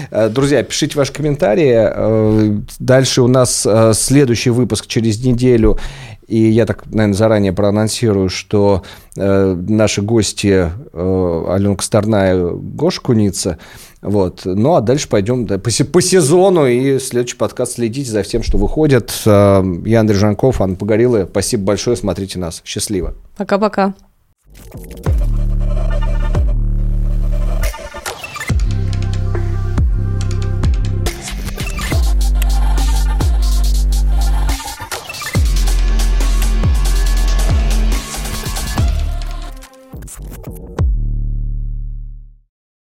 Э, друзья, пишите ваши комментарии. Дальше у нас следующий выпуск через неделю. И я так, наверное, заранее проанонсирую, что э, наши гости э, Аленка Старная, Гоша Куница. Вот. Ну, а дальше пойдем да, по, по сезону. И следующий подкаст следите за всем, что выходит. Э, я Андрей Жанков, Анна Погорелая. Спасибо большое. Смотрите нас. Счастливо. Пока-пока. you